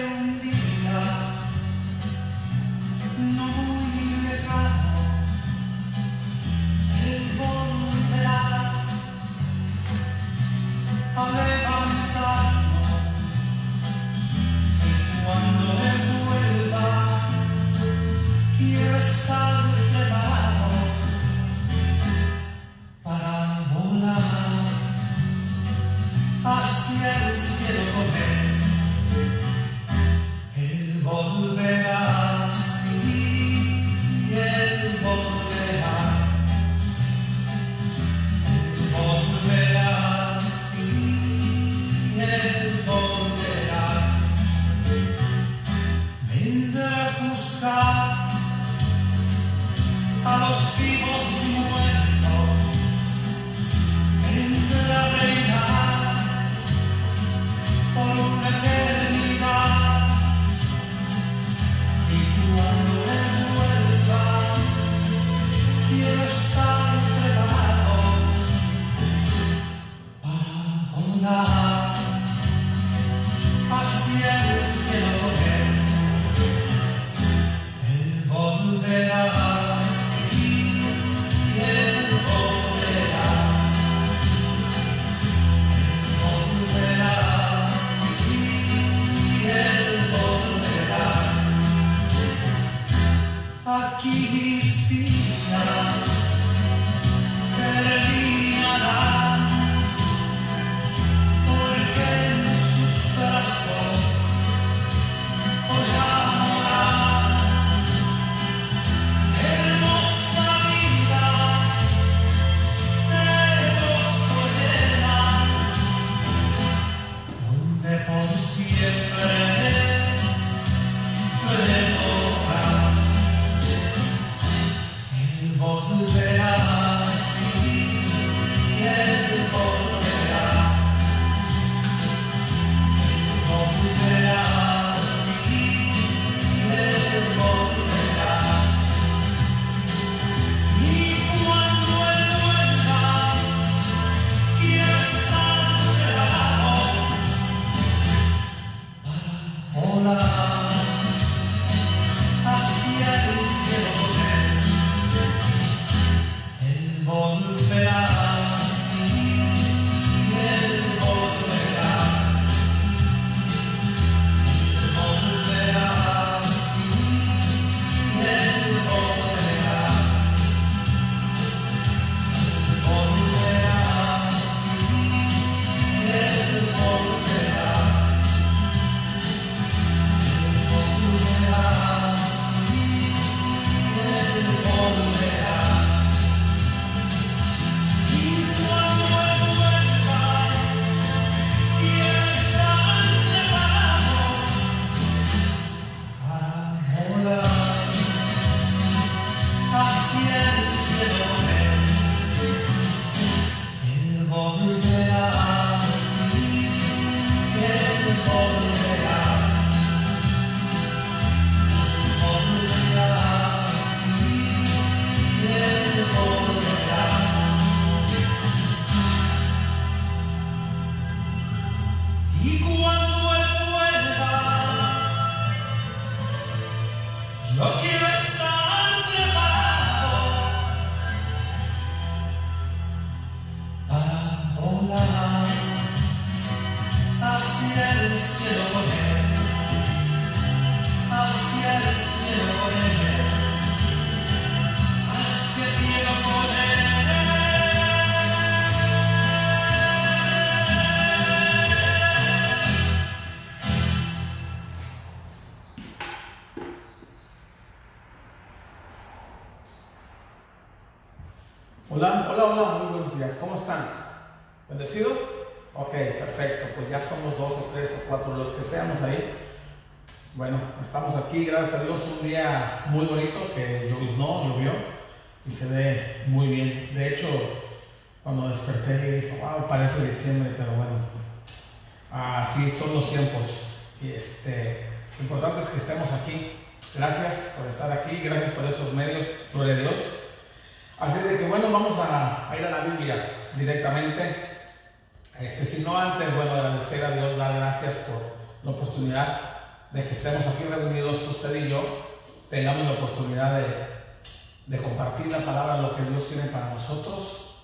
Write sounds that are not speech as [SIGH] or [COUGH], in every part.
um Él volverá, sí, están? ¿Bendecidos? Ok, perfecto. Pues ya somos dos o tres o cuatro los que seamos ahí. Bueno, estamos aquí, gracias a Dios, un día muy bonito que lloviznó, llovió y se ve muy bien. De hecho, cuando desperté dije, wow, parece diciembre, pero bueno, así son los tiempos. Y este, lo importante es que estemos aquí. Gracias por estar aquí, gracias por esos medios, gloria a Dios. Así de que bueno, vamos a, a ir a la Biblia directamente. Este, si no antes, bueno, agradecer a Dios, dar gracias por la oportunidad de que estemos aquí reunidos usted y yo, tengamos la oportunidad de, compartir la palabra, lo que Dios tiene para nosotros.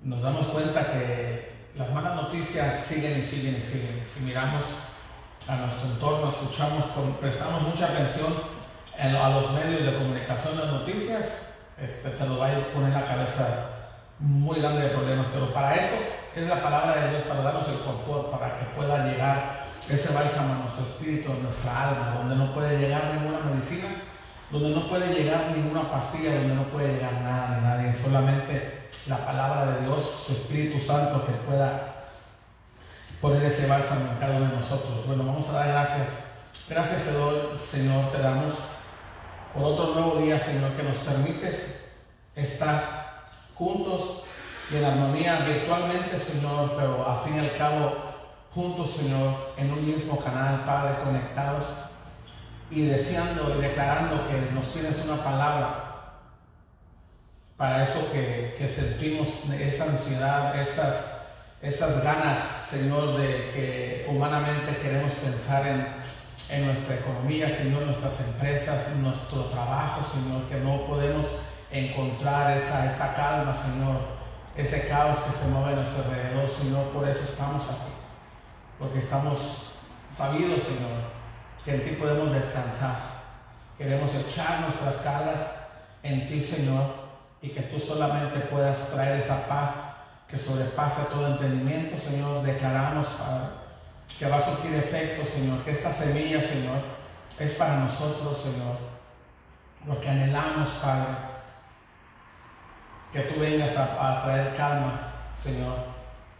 Nos damos cuenta que las malas noticias siguen y siguen y siguen. Si miramos a nuestro entorno, escuchamos, prestamos mucha atención en- a los medios de comunicación, las noticias, este, se nos va a poner la cabeza muy grande de problemas, pero para eso es la palabra de Dios, para darnos el confort, para que pueda llegar ese bálsamo a nuestro espíritu, a nuestra alma, donde no puede llegar ninguna medicina, donde no puede llegar ninguna pastilla, donde no puede llegar nada de nadie, solamente la palabra de Dios, su Espíritu Santo que pueda poner ese bálsamo en cada uno de nosotros. Bueno, vamos a dar gracias. Gracias, Señor, te damos por otro nuevo día, Señor, que nos permites estar juntos y en armonía virtualmente, Señor, pero a fin y al cabo juntos, Señor, en un mismo canal, Padre, conectados y deseando y declarando que nos tienes una palabra para eso que, que sentimos, esa ansiedad, esas esas ganas, Señor, de que humanamente queremos pensar en, en nuestra economía, Señor, nuestras empresas, nuestro trabajo, Señor, que no podemos encontrar esa, esa calma, Señor, ese caos que se mueve a nuestro alrededor, Señor, por eso estamos aquí, porque estamos sabidos, Señor, que en ti podemos descansar. Queremos echar nuestras cargas en ti, Señor, y que tú solamente puedas traer esa paz que sobrepasa todo entendimiento, Señor. Declaramos, que va a surgir efecto, Señor, que esta semilla, Señor, es para nosotros, Señor. Lo que anhelamos, Padre, que tú vengas a, traer calma, Señor,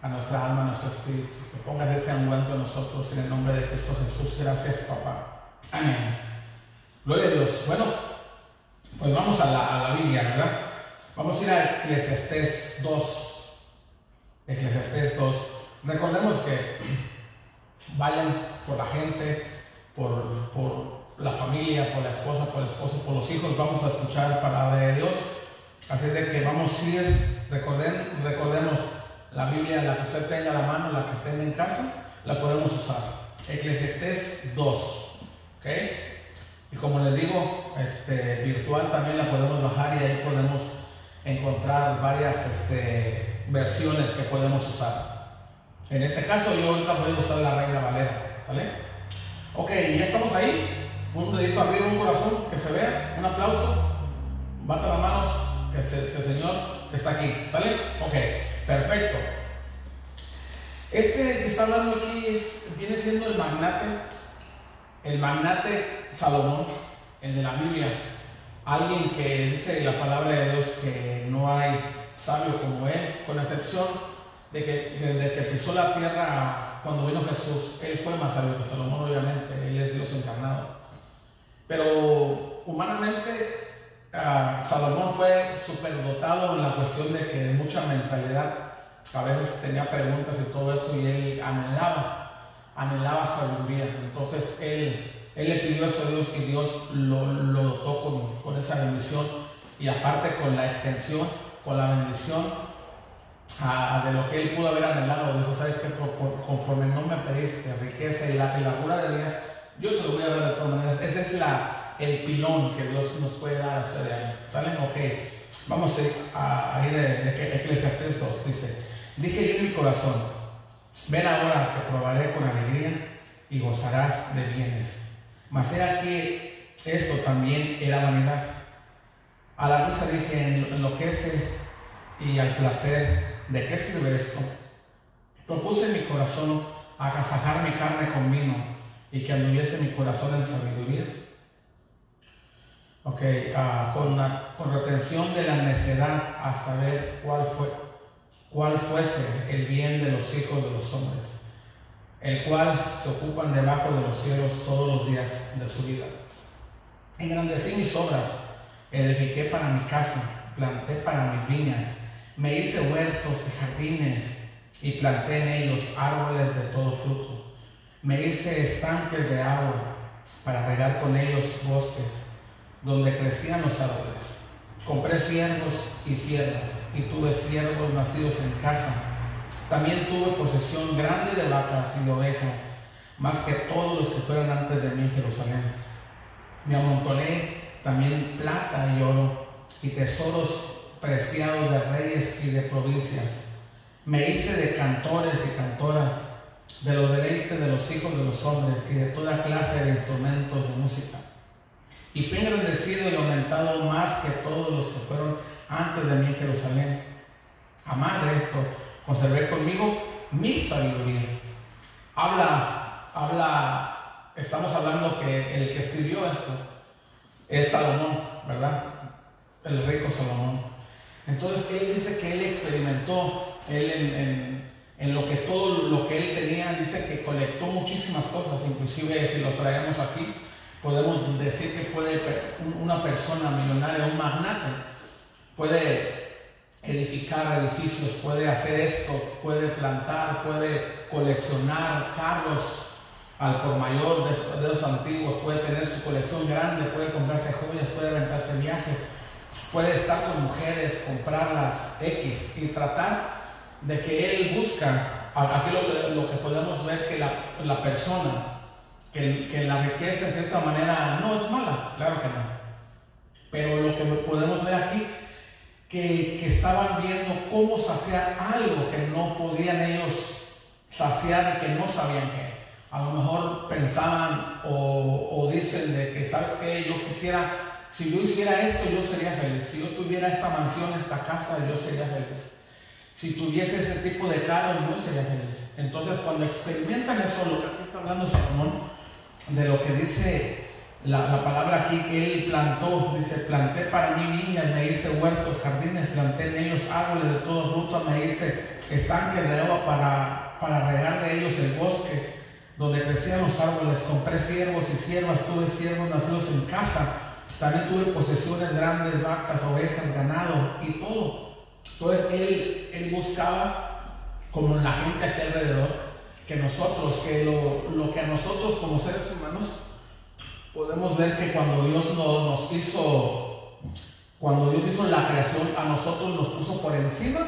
a nuestra alma, a nuestro espíritu. Que pongas ese ungüento en nosotros en el nombre de Cristo Jesús. Gracias, papá. Amén. Gloria a Dios. Bueno, pues vamos a la, a la Biblia, ¿verdad? Vamos a ir a Eclesiastés 2. Eclesiastés 2. Recordemos que [CLEARS THROAT] vayan por la gente, por, por, la familia, por la esposa, por el esposo, por los hijos, vamos a escuchar palabra de Dios. Así de que vamos a ir, recorden, recordemos la Biblia, la que usted tenga a la mano, la que esté en casa, la podemos usar. Eclesiastés 2. ¿ok? Y como les digo, este, virtual también la podemos bajar y ahí podemos encontrar varias este, versiones que podemos usar. En este caso yo ahorita voy a usar la Reina Valera, ¿sale? Ok, ya estamos ahí. Un dedito arriba, un corazón, que se vea, un aplauso. Bata las manos, que, el Señor está aquí, ¿sale? Ok, perfecto. Este que está hablando aquí es, viene siendo el magnate, el magnate Salomón, el de la Biblia. Alguien que dice la palabra de Dios que no hay sabio como él, con excepción de que desde que pisó la tierra cuando vino Jesús, él fue más sabio que Salomón, obviamente, él es Dios encarnado. Pero humanamente, uh, Salomón fue superdotado en la cuestión de que mucha mentalidad, a veces tenía preguntas y todo esto, y él anhelaba, anhelaba sabiduría. Entonces él, él le pidió a Dios y Dios lo, lo dotó con, con esa bendición y aparte con la extensión con la bendición de lo que él pudo haber anhelado. Dijo, sabes que conforme no me pediste riqueza y la, largura de días, yo te lo voy a dar de todas maneras. Ese es la, el pilón que Dios nos puede dar a usted de ahí. ¿Salen? Ok. Vamos a, ir a Eclesiastes 2. Dice, dije yo en mi corazón, ven ahora que probaré con alegría y gozarás de bienes. Mas era que esto también era vanidad a la risa dije, enloquece y al placer, ¿de qué sirve esto? Propuse en mi corazón agasajar mi carne con vino y que anduviese mi corazón en sabiduría. Ok, uh, con, con retención de la necedad hasta ver cuál fue, cuál fuese el bien de los hijos de los hombres, el cual se ocupan debajo de los cielos todos los días de su vida. Engrandecí mis obras edifiqué para mi casa, planté para mis viñas, me hice huertos y jardines y planté en ellos árboles de todo fruto. Me hice estanques de agua para regar con ellos bosques donde crecían los árboles. Compré siervos y siervas y tuve siervos nacidos en casa. También tuve posesión grande de vacas y de ovejas, más que todos los que fueron antes de mí en Jerusalén. Me amontoné también plata y oro y tesoros preciados de reyes y de provincias. Me hice de cantores y cantoras, de los deleites de los hijos de los hombres y de toda clase de instrumentos de música. Y fui engrandecido y aumentado más que todos los que fueron antes de mí en Jerusalén. amar esto, conservé conmigo mi sabiduría. Habla, habla, estamos hablando que el que escribió esto es Salomón, ¿verdad? El rico Salomón. Entonces él dice que él experimentó, él en, en- en lo que todo lo que él tenía, dice que colectó muchísimas cosas, inclusive si lo traemos aquí, podemos decir que puede una persona millonaria, un magnate, puede edificar edificios, puede hacer esto, puede plantar, puede coleccionar carros al por mayor de, de los antiguos, puede tener su colección grande, puede comprarse joyas, puede aventarse viajes, puede estar con mujeres, comprarlas X y tratar de que él busca, aquí lo, lo que podemos ver que la, la persona, que, que la riqueza en cierta manera no es mala, claro que no, pero lo que podemos ver aquí, que, que estaban viendo cómo saciar algo que no podían ellos saciar que no sabían qué. A lo mejor pensaban o, o dicen de que, ¿sabes qué? Yo quisiera, si yo hiciera esto, yo sería feliz. Si yo tuviera esta mansión, esta casa, yo sería feliz. Si tuviese ese tipo de carros, yo sería feliz. Entonces, cuando experimentan eso, lo que aquí está hablando Salomón, de lo que dice la, la palabra aquí que él plantó, dice, planté para mí viñas, me hice huertos, jardines, planté en ellos árboles de todo fruto, me hice estanques de agua para, para regar de ellos el bosque, donde crecían los árboles, compré siervos y siervas, tuve siervos nacidos en casa, también tuve posesiones grandes, vacas, ovejas, ganado y todo. Entonces él, él buscaba, como la gente aquí alrededor, que nosotros, que lo, lo que a nosotros como seres humanos, podemos ver que cuando Dios no- nos hizo, cuando Dios hizo la creación, a nosotros nos puso por encima,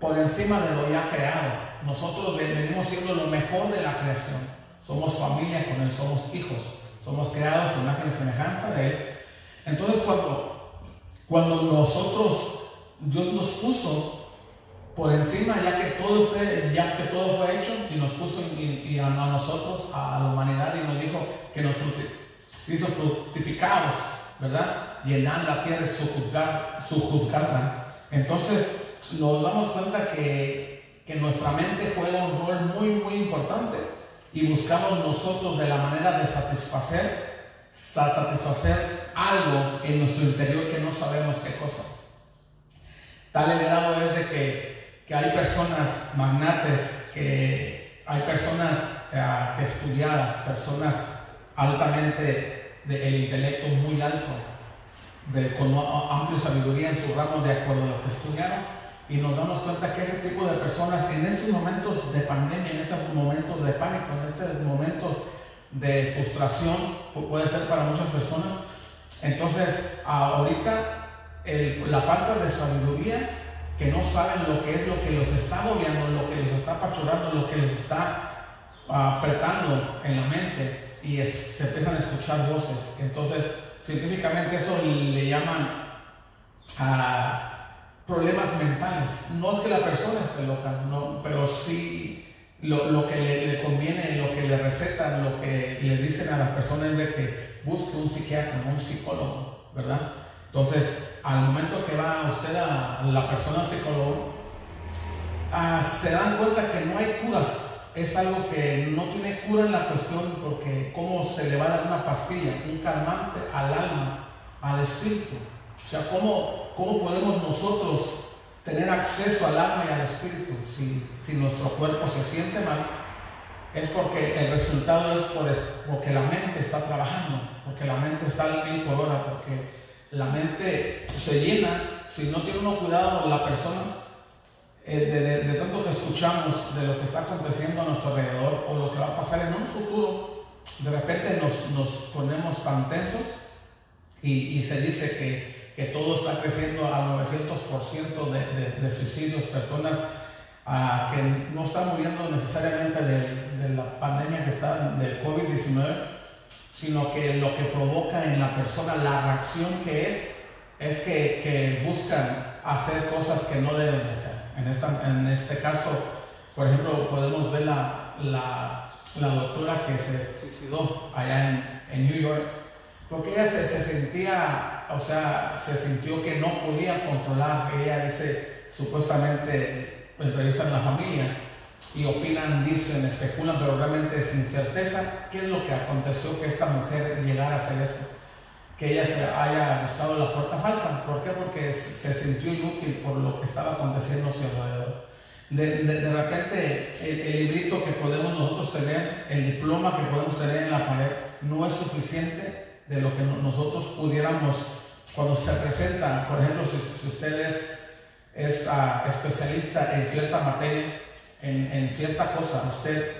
por encima de lo ya creado. Nosotros ve- venimos siendo lo mejor de la creación. Somos familia con Él, somos hijos, somos creados en imagen semejanza de Él. Entonces cuando, cuando nosotros, Dios nos puso por encima, ya que todo esté, ya que todo fue hecho, y nos puso y, y a, nosotros, a la humanidad, y nos dijo que nos hizo fructificados, ¿verdad? Llenar la tierra y sujuzgarla. Entonces nos damos cuenta que, que nuestra mente juega un rol muy, muy importante y buscamos nosotros de la manera de satisfacer, sa- satisfacer algo en nuestro interior que no sabemos qué cosa. Tal el grado es de que, que hay personas magnates, que hay personas eh, estudiadas, personas altamente de el intelecto muy alto, de, con amplia sabiduría en su ramo de acuerdo a lo que estudiaron, y nos damos cuenta que ese tipo de personas en estos momentos de pandemia, en estos momentos de pánico, en estos momentos de frustración, pu- puede ser para muchas personas, entonces ahorita la falta de sabiduría, que no saben lo que es lo que los está agobiando, lo que los está apachurrando, lo que los está ah, apretando en la mente y se empiezan a escuchar voces. Entonces, científicamente eso le llaman a problemas mentales. No es que la persona esté loca, no, pero sí lo, lo que le, le conviene, lo que le recetan, lo que le dicen a las personas es de que busque un psiquiatra, un psicólogo, ¿verdad? Entonces, al momento que va usted a la persona al psicólogo, ah, se dan cuenta que no hay cura. Es algo que no tiene cura en la cuestión porque cómo se le va a dar una pastilla, un calmante al alma, al espíritu. O sea, cómo, cómo podemos nosotros tener acceso al alma y al espíritu si, si nuestro cuerpo se siente mal. Es porque el resultado es por porque la mente está trabajando, porque la mente está al mil porque la mente se llena, si no tiene uno cuidado la persona, eh, de, de- de tanto que escuchamos de lo que está aconteciendo a nuestro alrededor o lo que va a pasar en un futuro, de repente nos, nos ponemos tan tensos y, y se dice que, que todo está creciendo al 900% de, de, suicidios, personas ah, que no están muriendo necesariamente de la pandemia que está del COVID-19, sino que lo que provoca en la persona, la reacción que es, es que, que buscan hacer cosas que no deben de hacer. En, esta, en este caso, por ejemplo, podemos ver la, la, la doctora que se suicidó allá en, en New York, porque ella se, se sentía, o sea, se sintió que no podía controlar. Ella dice, supuestamente entrevistan a la familia y opinan, dicen, especulan, pero realmente sin certeza, ¿qué es lo que aconteció que esta mujer llegara a hacer eso? Que ella se haya buscado la puerta falsa. ¿Por qué? Porque se sintió inútil por lo que estaba aconteciendo a su alrededor. De, de, de repente, el, el, librito que podemos nosotros tener, el diploma que podemos tener en la pared, no es suficiente de lo que nosotros pudiéramos, cuando se presenta, por ejemplo, si, si usted es, es uh, especialista en cierta materia, en, en, cierta cosa, usted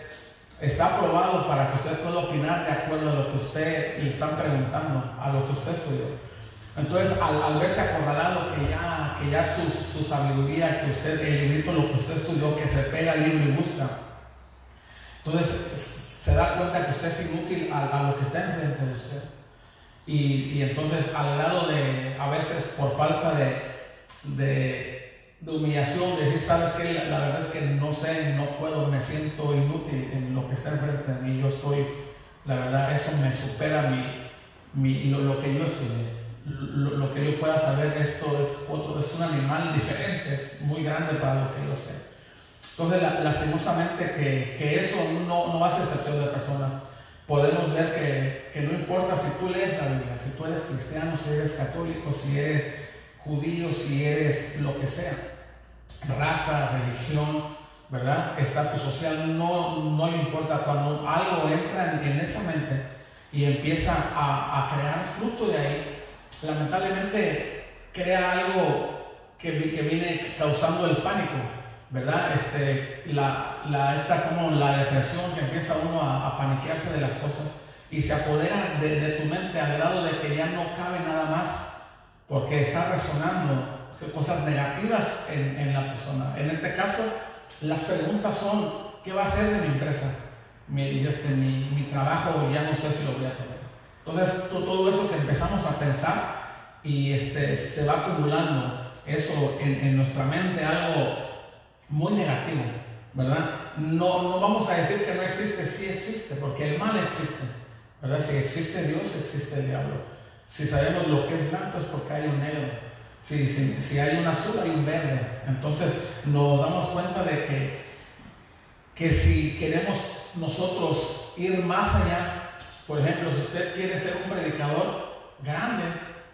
está aprobado para que usted pueda opinar de acuerdo a lo que usted le están preguntando, a lo que usted estudió. Entonces, al, verse acorralado que ya, que ya su, sabiduría, que usted, el librito, lo que usted estudió, que se pega al libro y busca, entonces se da cuenta que usted es inútil a, a lo que está enfrente de usted. Y, y, entonces, al lado de, a veces por falta de, de humillación, de decir, sabes que la, verdad es que no sé, no puedo, me siento inútil en lo que está enfrente de mí, yo estoy, la verdad, eso me supera mi, mi, lo, lo que yo estudié lo, lo, que yo pueda saber, esto es otro, es un animal diferente, es muy grande para lo que yo sé. Entonces, la, lastimosamente, que, que, eso no, no hace excepción de personas. Podemos ver que, que, no importa si tú lees la Biblia, si tú eres cristiano, si eres católico, si eres judío, si eres lo que sea, raza, religión, ¿verdad? Estatus social, no, no le importa. Cuando algo entra en, esa mente y empieza a, crear fruto de ahí, lamentablemente crea algo que, viene causando el pánico, ¿verdad? Este, la, la, esta como la depresión que empieza uno a, a paniquearse de las cosas y se apodera de, de, tu mente al grado de que ya no cabe nada más porque está resonando cosas negativas en, en la persona. En este caso, las preguntas son, ¿qué va a hacer de mi empresa? Mi, este, mi, mi trabajo ya no sé si lo voy a tener. Entonces, todo eso que empezamos a pensar y este, se va acumulando eso en, en, nuestra mente, algo muy negativo, ¿verdad? No, no vamos a decir que no existe, sí existe, porque el mal existe, ¿verdad? Si existe Dios, existe el diablo. Si sabemos lo que es blanco es porque hay un negro. Si, si, si hay un azul, hay un verde. Entonces, nos damos cuenta de que, que si queremos nosotros ir más allá, por ejemplo, si usted quiere ser un predicador grande,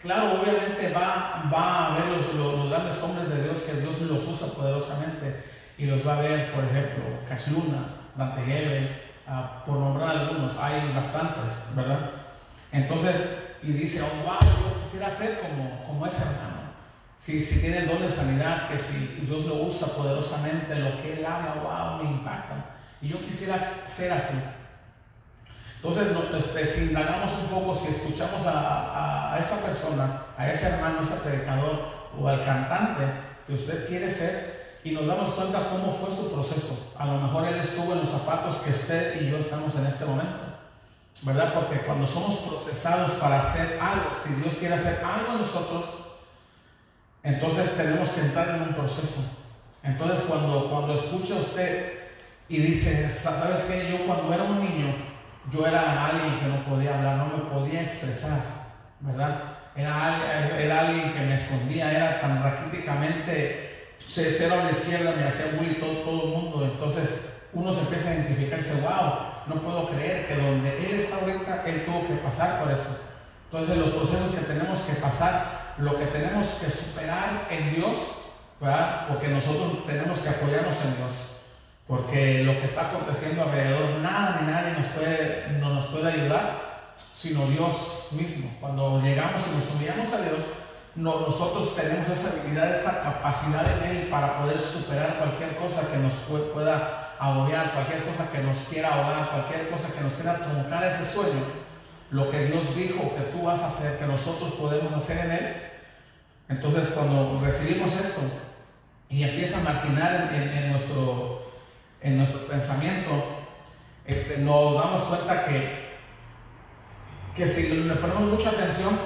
claro, obviamente va, va a ver los, los, grandes hombres de Dios que Dios los usa poderosamente y los va a ver, por ejemplo, Cash Luna, Dante Gebel, uh, por nombrar algunos, hay bastantes, ¿verdad? Entonces, y dice, oh, wow, yo quisiera ser como, como ese hermano. Si, si tiene el don de sanidad, que si Dios lo usa poderosamente, lo que él habla, wow, me impacta. Y yo quisiera ser así. Entonces, este, si indagamos un poco, si escuchamos a, a, a, esa persona, a ese hermano, a ese predicador o al cantante que usted quiere ser, y nos damos cuenta cómo fue su proceso. A lo mejor él estuvo en los zapatos que usted y yo estamos en este momento. ¿Verdad? Porque cuando somos procesados para hacer algo, si Dios quiere hacer algo en nosotros, entonces tenemos que entrar en un proceso. Entonces cuando, cuando escucha usted y dice, ¿sabes qué? Yo cuando era un niño, yo era alguien que no podía hablar, no me podía expresar, ¿verdad? Era, era alguien que me escondía, era tan raquíticamente cero a la izquierda, me hacía bullying todo, todo el mundo. Entonces uno se empieza a identificar y dice, wow, no puedo creer que donde él está ahorita, él tuvo que pasar por eso. Entonces los procesos que tenemos que pasar, lo que tenemos que superar en Dios, ¿verdad? Porque nosotros tenemos que apoyarnos en Dios. Porque lo que está aconteciendo alrededor, nada ni nadie nos puede, no nos puede ayudar, sino Dios mismo. Cuando llegamos y nos humillamos a Dios, no, nosotros tenemos esa habilidad, esta capacidad en Él para poder superar cualquier cosa que nos pueda agobiar, cualquier cosa que nos quiera ahogar, cualquier cosa que nos quiera truncar ese sueño. Lo que Dios dijo que tú vas a hacer, que nosotros podemos hacer en Él. Entonces, cuando recibimos esto y empieza a maquinar en, nuestro en nuestro pensamiento, este, nos damos cuenta que, que si le ponemos mucha atención,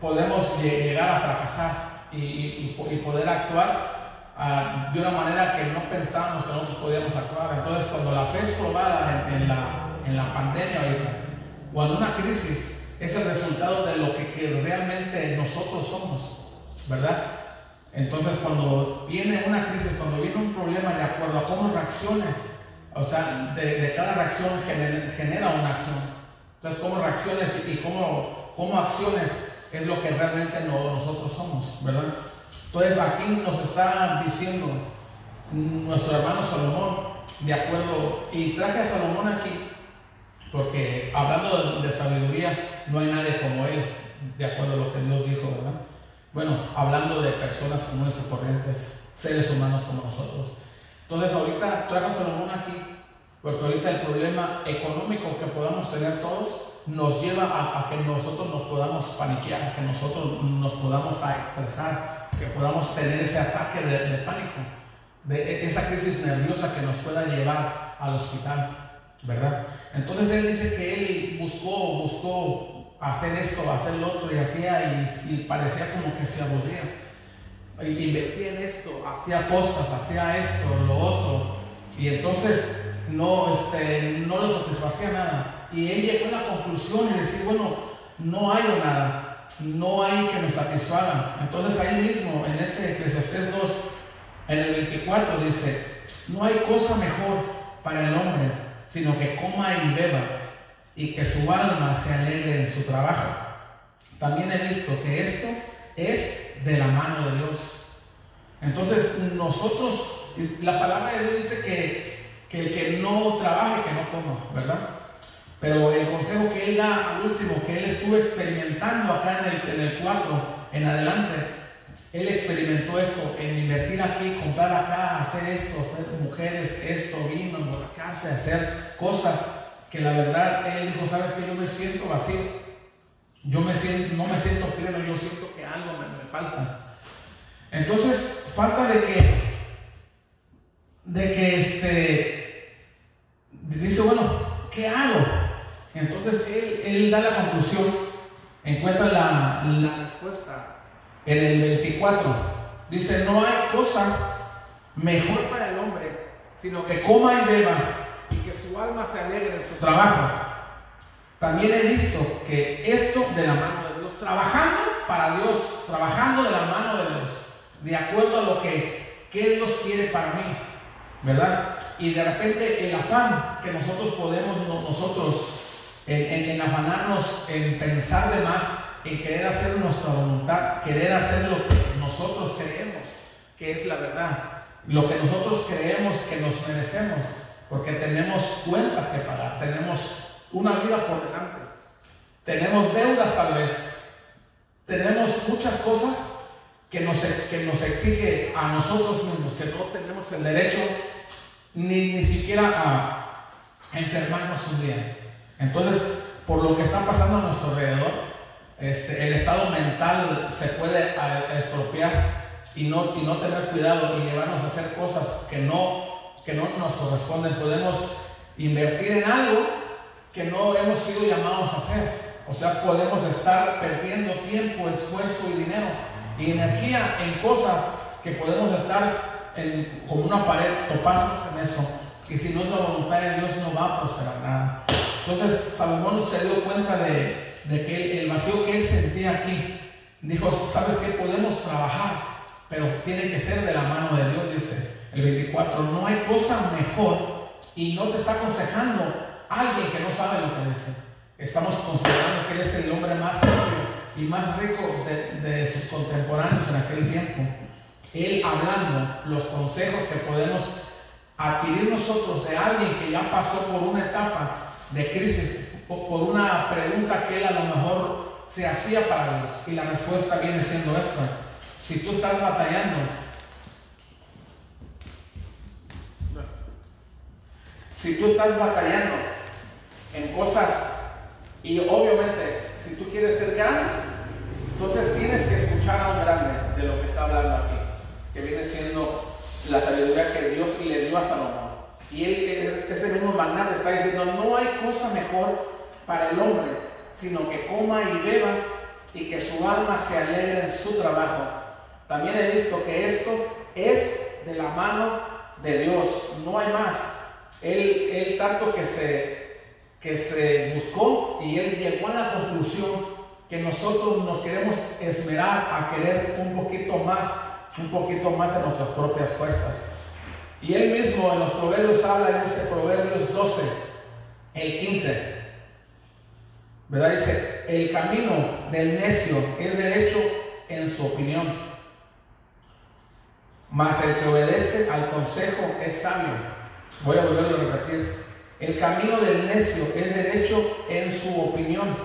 podemos llegar a fracasar y poder actuar uh, de una manera que no pensábamos que nosotros podíamos actuar. Entonces, cuando la fe es probada en, la, en la pandemia ahorita, cuando una crisis es el resultado de lo que, realmente nosotros somos, ¿verdad? Entonces, cuando viene una crisis, cuando viene un problema, de acuerdo a cómo reacciones, o sea, de, de cada reacción genera, genera una acción. Entonces, cómo reacciones y cómo, cómo acciones es lo que realmente no- nosotros somos, ¿verdad? Entonces, aquí nos está diciendo nuestro hermano Salomón, de acuerdo, y traje a Salomón aquí porque hablando de, sabiduría, no hay nadie como él, de acuerdo a lo que Dios dijo, ¿verdad? Bueno, hablando de personas comunes y corrientes, seres humanos como nosotros. Entonces, ahorita trajo a Salomón aquí, porque ahorita el problema económico que podamos tener todos nos lleva a, que nosotros nos podamos paniquear, a que nosotros nos podamos a estresar, que podamos tener ese ataque de, pánico, de e- esa crisis nerviosa que nos pueda llevar al hospital, ¿verdad? Entonces él dice que él buscó, buscó hacer esto, hacer lo otro y hacía y, y parecía como que se aburría. Y invertía en esto, hacía cosas, hacía esto, lo otro. Y entonces no, este, no lo satisfacía nada. Y él llegó a la conclusión y decir, bueno, no hay nada, no hay que me satisfaga. Entonces ahí mismo, en ese Eclesiastés 2, en el 24 dice, no hay cosa mejor para el hombre, sino que coma y beba y que su alma se alegre en su trabajo. También he visto que esto es de la mano de Dios. Entonces nosotros, la palabra de Dios dice que, que el que no trabaje, que no coma, ¿verdad? Pero el consejo que él da al último, que él estuvo experimentando acá en el, en el 4, en adelante, él experimentó esto, en invertir aquí, comprar acá, hacer esto, hacer mujeres, esto, vino, emborracharse, hacer cosas que la verdad él dijo, sabes que yo me siento vacío. Yo me siento, no me siento pleno, yo siento que algo me, me falta. Entonces, falta de que, de que este, dice, bueno, ¿qué hago? Entonces él, él da la conclusión, encuentra la, la respuesta en el 24. Dice, no hay cosa mejor para el hombre, sino que coma y beba y que su alma se alegre en su trabajo. También he visto que esto de la mano de Dios, trabajando para Dios, trabajando de la mano de Dios, de acuerdo a lo que, que Dios quiere para mí, ¿verdad? Y de repente el afán que nosotros podemos, no- nosotros, en, en- en afanarnos, en pensar de más, en querer hacer nuestra voluntad, querer hacer lo que nosotros creemos que es la verdad, lo que nosotros creemos que nos merecemos, porque tenemos cuentas que pagar, tenemos una vida por delante, tenemos deudas tal vez, tenemos muchas cosas que nos, que nos exige a nosotros mismos, que no tenemos el derecho ni, ni siquiera a, enfermarnos un día. Entonces, por lo que está pasando a nuestro alrededor, este, el estado mental se puede estropear y no, y no tener cuidado y llevarnos a hacer cosas que no, que no nos corresponden. Podemos invertir en algo que no hemos sido llamados a hacer. O sea, podemos estar perdiendo tiempo, esfuerzo y dinero y energía en cosas que podemos estar en- como una pared topándonos en eso. Y si no es la voluntad de Dios, no va a prosperar nada. Entonces, Salomón se dio cuenta de, que el, el vacío que él sentía aquí, dijo, ¿sabes qué? Podemos trabajar, pero tiene que ser de la mano de Dios, dice el 24. No hay cosa mejor y no te está aconsejando alguien que no sabe lo que dice. Estamos considerando que él es el hombre más sabio y más rico de, de sus contemporáneos en aquel tiempo. Él hablando los consejos que podemos adquirir nosotros de alguien que ya pasó por una etapa de crisis, por una pregunta que él a lo mejor se hacía para Dios. Y la respuesta viene siendo esta. Si tú estás batallando, si tú estás batallando en cosas y obviamente si tú quieres ser grande, entonces tienes que escuchar a un grande de lo que está hablando aquí, que viene siendo la sabiduría que Dios le dio a Salomón. Y él, este mismo magnate está diciendo, no hay cosa mejor para el hombre, sino que coma y beba y que su alma se alegre en su trabajo. También he visto que esto es de la mano de Dios, no hay más. Él, él tanto que se, que se buscó y él llegó a la conclusión que nosotros nos queremos esmerar a querer un poquito más un poquito más en nuestras propias fuerzas. Y él mismo en los proverbios habla en ese Proverbios 12, el 15. ¿Verdad? Dice, el camino del necio es derecho en su opinión, mas el que obedece al consejo es sabio. Voy a volverlo a repetir. El camino del necio es derecho en su opinión,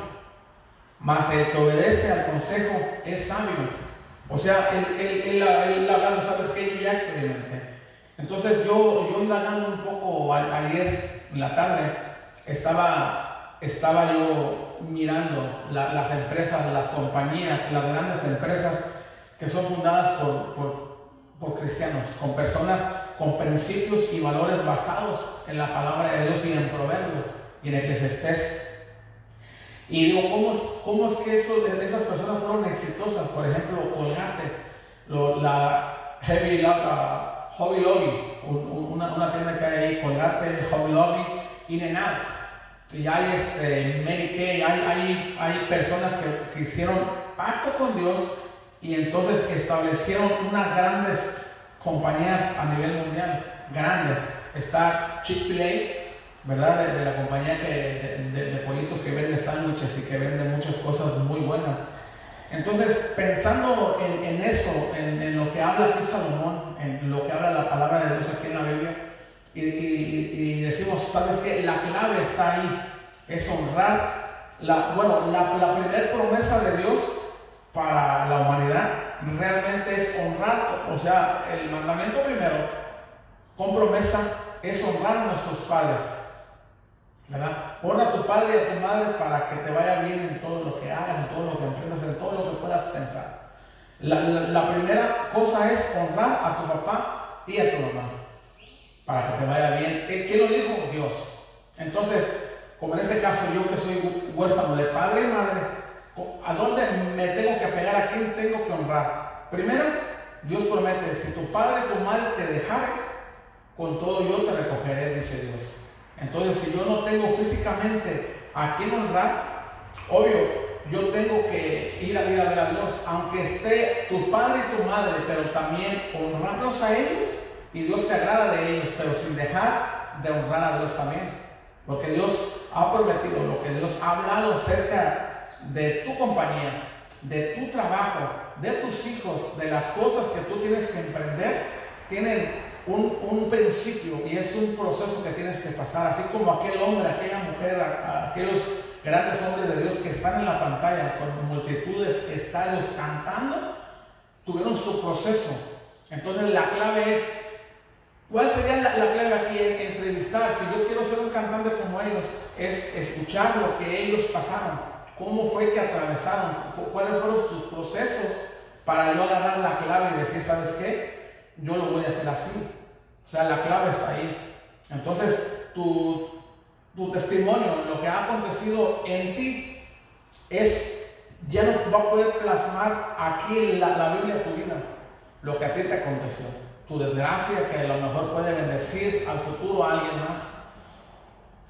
mas el que obedece al consejo es sabio. O sea, él, él, él, hablando, ¿sabes qué? Yo ya experimenté. Entonces yo, yo indagando un poco a- ayer en la tarde, estaba, estaba yo mirando la- las empresas, las compañías, las grandes empresas que son fundadas por, por, cristianos, con personas con principios y valores basados en la palabra de Dios y en proverbios y en Eclesiastés. Y digo, ¿cómo es, cómo es que eso, esas personas fueron exitosas? Por ejemplo, Colgate, la Heavy ah, Hobby Lobby, un- un- una, tienda que hay ahí, Colgate, Hobby Lobby, In and Out. Y hay este, Mary hay, hay, hay personas que, que hicieron pacto con Dios y entonces establecieron unas grandes compañías a nivel mundial, grandes. Está Chick-fil-A, ¿verdad? De, la compañía que, de, de- pollitos que vende sándwiches y que vende muchas cosas muy buenas. Entonces, pensando en, en eso, en, en lo que habla aquí Salomón, lo que habla la palabra de Dios aquí en la Biblia, y, decimos, ¿sabes qué? La clave está ahí, es honrar. La, bueno, la, la primera promesa de Dios para la humanidad realmente es honrar, o sea, el mandamiento primero, con promesa, es honrar a nuestros padres. ¿verdad? Honra a tu padre y a tu madre para que te vaya bien en todo lo que hagas, en todo lo que emprendas, en todo lo que puedas pensar. La, primera cosa es honrar a tu papá y a tu mamá para que te vaya bien. ¿Qué, qué lo dijo Dios? Entonces, como en este caso yo que soy huérfano de padre y madre, ¿a dónde me tengo que pegar? ¿A quién tengo que honrar? Primero, Dios promete, si tu padre y tu madre te dejaren, con todo yo te recogeré, dice Dios. Entonces, si yo no tengo físicamente a quien honrar, obvio, yo tengo que ir a ir a ver a Dios, aunque esté tu padre y tu madre, pero también honrarlos a ellos y Dios te agrada de ellos, pero sin dejar de honrar a Dios también. Porque Dios ha prometido, lo que Dios ha hablado acerca de tu compañía, de tu trabajo, de tus hijos, de las cosas que tú tienes que emprender, tienen un, un principio y es un proceso que tienes que pasar, así como aquel hombre, aquella mujer, aquellos grandes hombres de Dios que están en la pantalla con multitudes, estadios cantando, tuvieron su proceso. Entonces la clave es, ¿cuál sería la, la clave aquí en entrevistar? Si yo quiero ser un cantante como ellos, es escuchar lo que ellos pasaron, cómo fue que atravesaron, cuáles fueron sus procesos para yo agarrar la clave y decir, ¿sabes qué? Yo lo voy a hacer así. O sea, la clave está ahí. Entonces, tu, tu testimonio, lo que ha acontecido en ti, es, ya no va a poder plasmar aquí en la, la Biblia tu vida, lo que a ti te aconteció. Tu desgracia que a lo mejor puede bendecir al futuro a alguien más.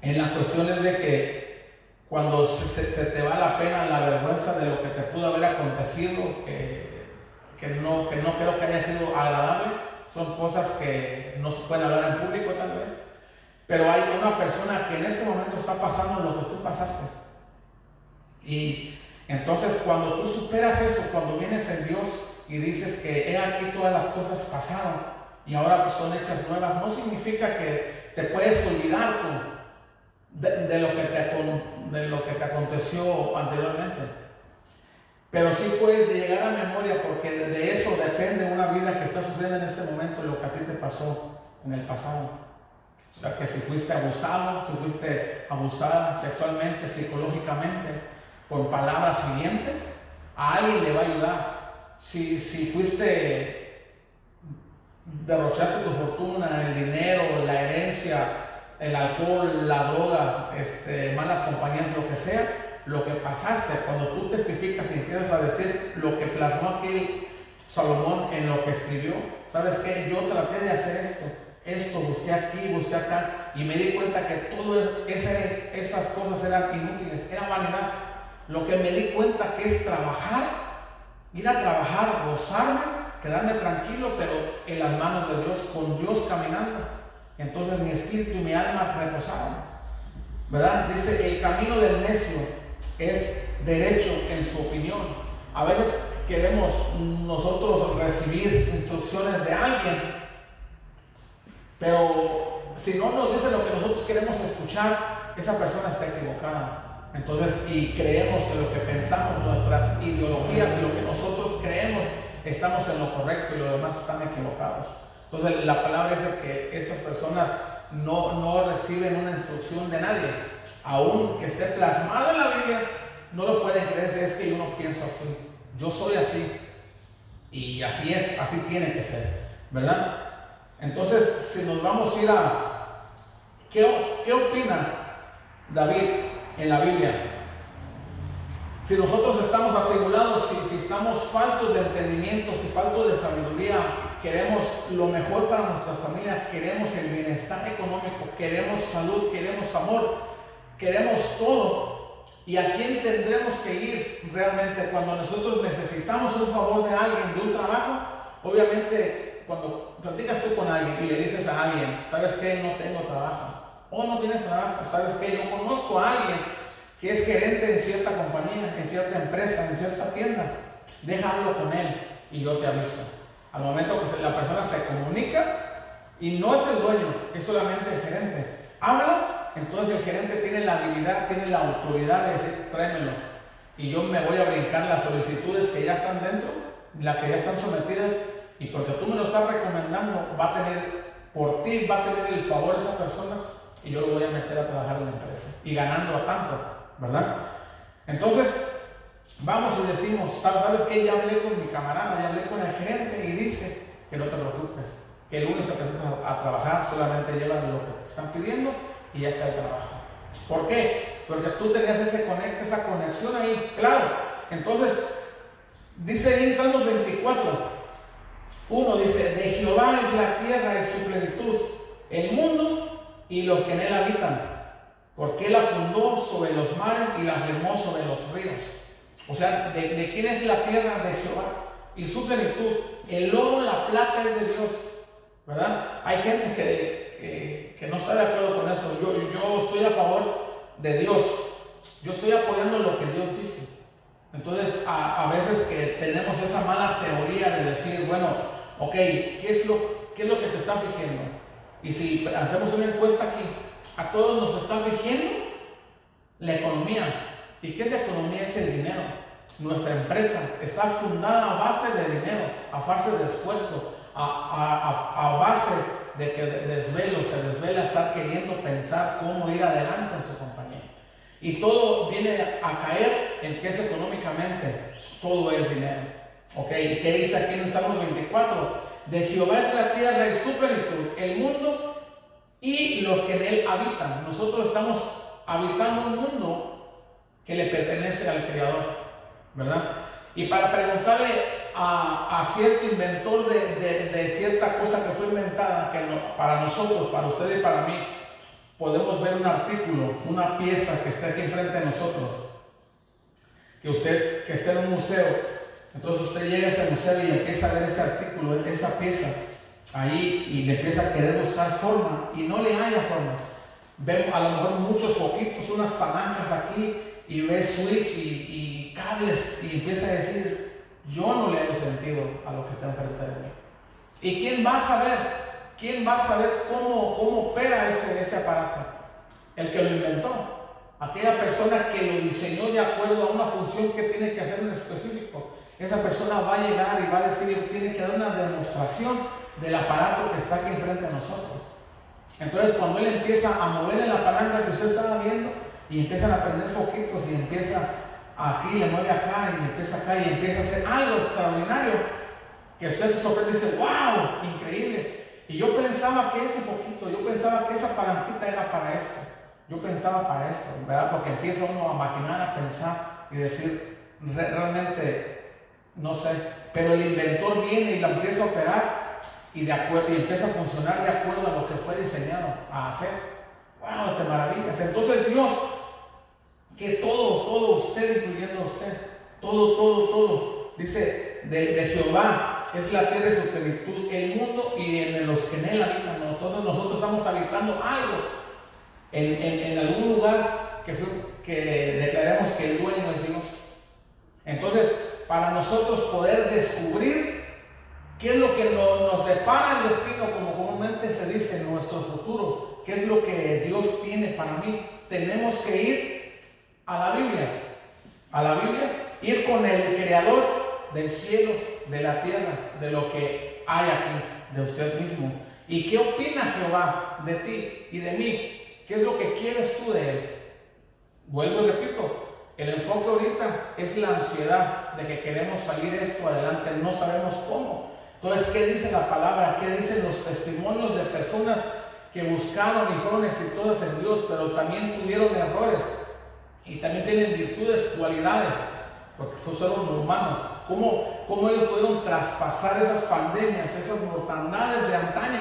En las cuestiones de que cuando se, se- se te va la pena, la vergüenza de lo que te pudo haber acontecido, que, que no, que no creo que haya sido agradable, son cosas que no se pueden hablar en público tal vez, pero hay una persona que en este momento está pasando lo que tú pasaste. Y entonces cuando tú superas eso, cuando vienes en Dios y dices que he aquí todas las cosas pasaron y ahora pues son hechas nuevas, no significa que te puedes olvidar tú de, lo, que te, de lo que te aconteció anteriormente. Pero sí puedes llegar a memoria porque de, eso depende una vida que está sufriendo en este momento lo que a ti te pasó en el pasado. O sea, que si fuiste abusado, si fuiste abusada sexualmente, psicológicamente, por palabras hirientes, a alguien le va a ayudar. Si, si fuiste, derrochaste tu fortuna, el dinero, la herencia, el alcohol, la droga, este, malas compañías, lo que sea, lo que pasaste, cuando tú testificas y empiezas a decir lo que plasmó aquí Salomón en lo que escribió, ¿sabes qué? Yo traté de hacer esto, esto, busqué aquí, busqué acá, y me di cuenta que todas esas cosas eran inútiles, era vanidad. Lo que me di cuenta que es trabajar, ir a trabajar, gozarme, quedarme tranquilo, pero en las manos de Dios, con Dios caminando. Entonces mi espíritu y mi alma reposaron. ¿Verdad? Dice, el camino del necio es derecho en su opinión. A veces queremos nosotros recibir instrucciones de alguien, pero si no nos dice lo que nosotros queremos escuchar, esa persona está equivocada. Entonces, y creemos que lo que pensamos, nuestras ideologías y lo que nosotros creemos, estamos en lo correcto y los demás están equivocados. Entonces, la palabra dice que esas personas no, no reciben una instrucción de nadie, aún que esté plasmado en la Biblia, no lo pueden creer es que yo no pienso así. Yo soy así. Y así es, así tiene que ser. ¿Verdad? Entonces, si nos vamos a ir a... ¿Qué, opina David en la Biblia? Si nosotros estamos atribulados, si, si estamos faltos de entendimiento, si faltos de sabiduría, queremos lo mejor para nuestras familias, queremos el bienestar económico, queremos salud, queremos amor, queremos todo. ¿Y a quién tendremos que ir realmente cuando nosotros necesitamos un favor de alguien, de un trabajo? Obviamente, cuando platicas tú con alguien y le dices a alguien, ¿sabes qué? No tengo trabajo. O no tienes trabajo, ¿sabes qué? Yo conozco a alguien que es gerente en cierta compañía, en cierta empresa, en cierta tienda. Deja hablo con él y yo te aviso. Al momento que la persona se comunica y no es el dueño, es solamente el gerente. Habla, entonces el gerente tiene la habilidad, tiene la autoridad de decir, tráemelo. Y yo me voy a brincar las solicitudes que ya están dentro, las que ya están sometidas, y porque tú me lo estás recomendando, va a tener, por ti va a tener el favor esa persona, y yo lo voy a meter a trabajar en la empresa. Y ganando a tanto, ¿verdad? Entonces, vamos y decimos, ¿sabes qué? Ya hablé con mi camarada, ya hablé con el gerente y dice que no te preocupes, que el lunes te presentas a trabajar, solamente llevan lo que te están pidiendo y ya está el trabajo. ¿Por qué? Porque tú tenías ese conecte, esa conexión ahí, claro. Entonces, dice ahí en Salmos 24, uno dice, de Jehová es la tierra y su plenitud, el mundo y los que en él habitan porque Él la fundó sobre los mares y la firmó sobre los ríos. O sea, de, quién es la tierra de Jehová y su plenitud. El oro, la plata es de Dios. ¿Verdad? Hay gente que, que, que no está de acuerdo con eso. Yo, yo estoy a favor de Dios. Yo estoy apoyando lo que Dios dice. Entonces, a, a, veces que tenemos esa mala teoría de decir, bueno, ok, ¿qué es lo, qué es lo que te está fijando? Y si hacemos una encuesta aquí, a todos nos está rigiendo la economía. ¿Y qué es la economía? Es el dinero. Nuestra empresa está fundada a base de dinero, a base de esfuerzo, a, a, a base de que desvelo, se desvela estar queriendo pensar cómo ir adelante en su compañía. Y todo viene a caer en que es económicamente, todo es dinero. ¿Ok? ¿Qué dice aquí en el Salmo 24? De Jehová es la tierra y su plenitud, el mundo y los que en él habitan. Nosotros estamos habitando un mundo que le pertenece al Creador, ¿verdad? Y para preguntarle a, cierto inventor de, de, de, cierta cosa que fue inventada, que para nosotros, para usted y para mí, podemos ver un artículo, una pieza que está aquí enfrente de nosotros, que usted, que esté en un museo, entonces usted llega a ese museo y empieza a ver ese artículo, esa pieza, ahí y le empieza a querer buscar forma y no le haya forma. Ve a lo mejor muchos foquitos, unas palancas aquí y ve switch y, cables y empieza a decir, yo no le hago sentido a lo que está enfrente de mí. ¿Y quién va a saber? ¿Quién va a saber cómo, cómo opera ese aparato? El que lo inventó. Aquella persona que lo diseñó de acuerdo a una función que tiene que hacer en específico. Esa persona va a llegar y va a decir, tiene que dar una demostración del aparato que está aquí enfrente de nosotros. Entonces cuando él empieza a mover en la palanca que usted estaba viendo y empiezan a prender foquitos y empieza aquí, le mueve acá y empieza acá y empieza a hacer algo extraordinario, que usted se sorprende y dice, wow, increíble. Y yo pensaba que ese foquito, yo pensaba que esa palanquita era para esto. Yo pensaba para esto, ¿verdad? Porque empieza uno a maquinar, a pensar y decir, realmente, no sé, pero el inventor viene y la empieza a operar y, de acuerdo, y empieza a funcionar de acuerdo a lo que fue diseñado a hacer. ¡Wow! ¡Qué maravillas! Entonces Dios, que todo, todo usted, incluyendo usted, todo, todo, todo, dice de, de Jehová es la tierra y su plenitud, el mundo y en los que en él habitan. Entonces nosotros estamos habitando algo en, en- en algún lugar que, fue- que declaremos que el dueño es Dios. Entonces, para nosotros poder descubrir qué es lo que no- nos depara el destino, como comúnmente se dice, nuestro futuro, qué es lo que Dios tiene para mí, tenemos que ir a la Biblia, a la Biblia, ir con el creador del cielo, de la tierra, de lo que hay aquí, de usted mismo. ¿Y qué opina Jehová de ti y de mí? ¿Qué es lo que quieres tú de él? Vuelvo y repito, el enfoque ahorita es la ansiedad de que queremos salir esto adelante, no sabemos cómo. Entonces, ¿qué dice la palabra? ¿Qué dicen los testimonios de personas que buscaron y fueron exitosas en Dios, pero también tuvieron errores y también tienen virtudes, cualidades, porque fueron humanos? ¿Cómo, cómo ellos pudieron traspasar esas pandemias, esas mortandades de antaño,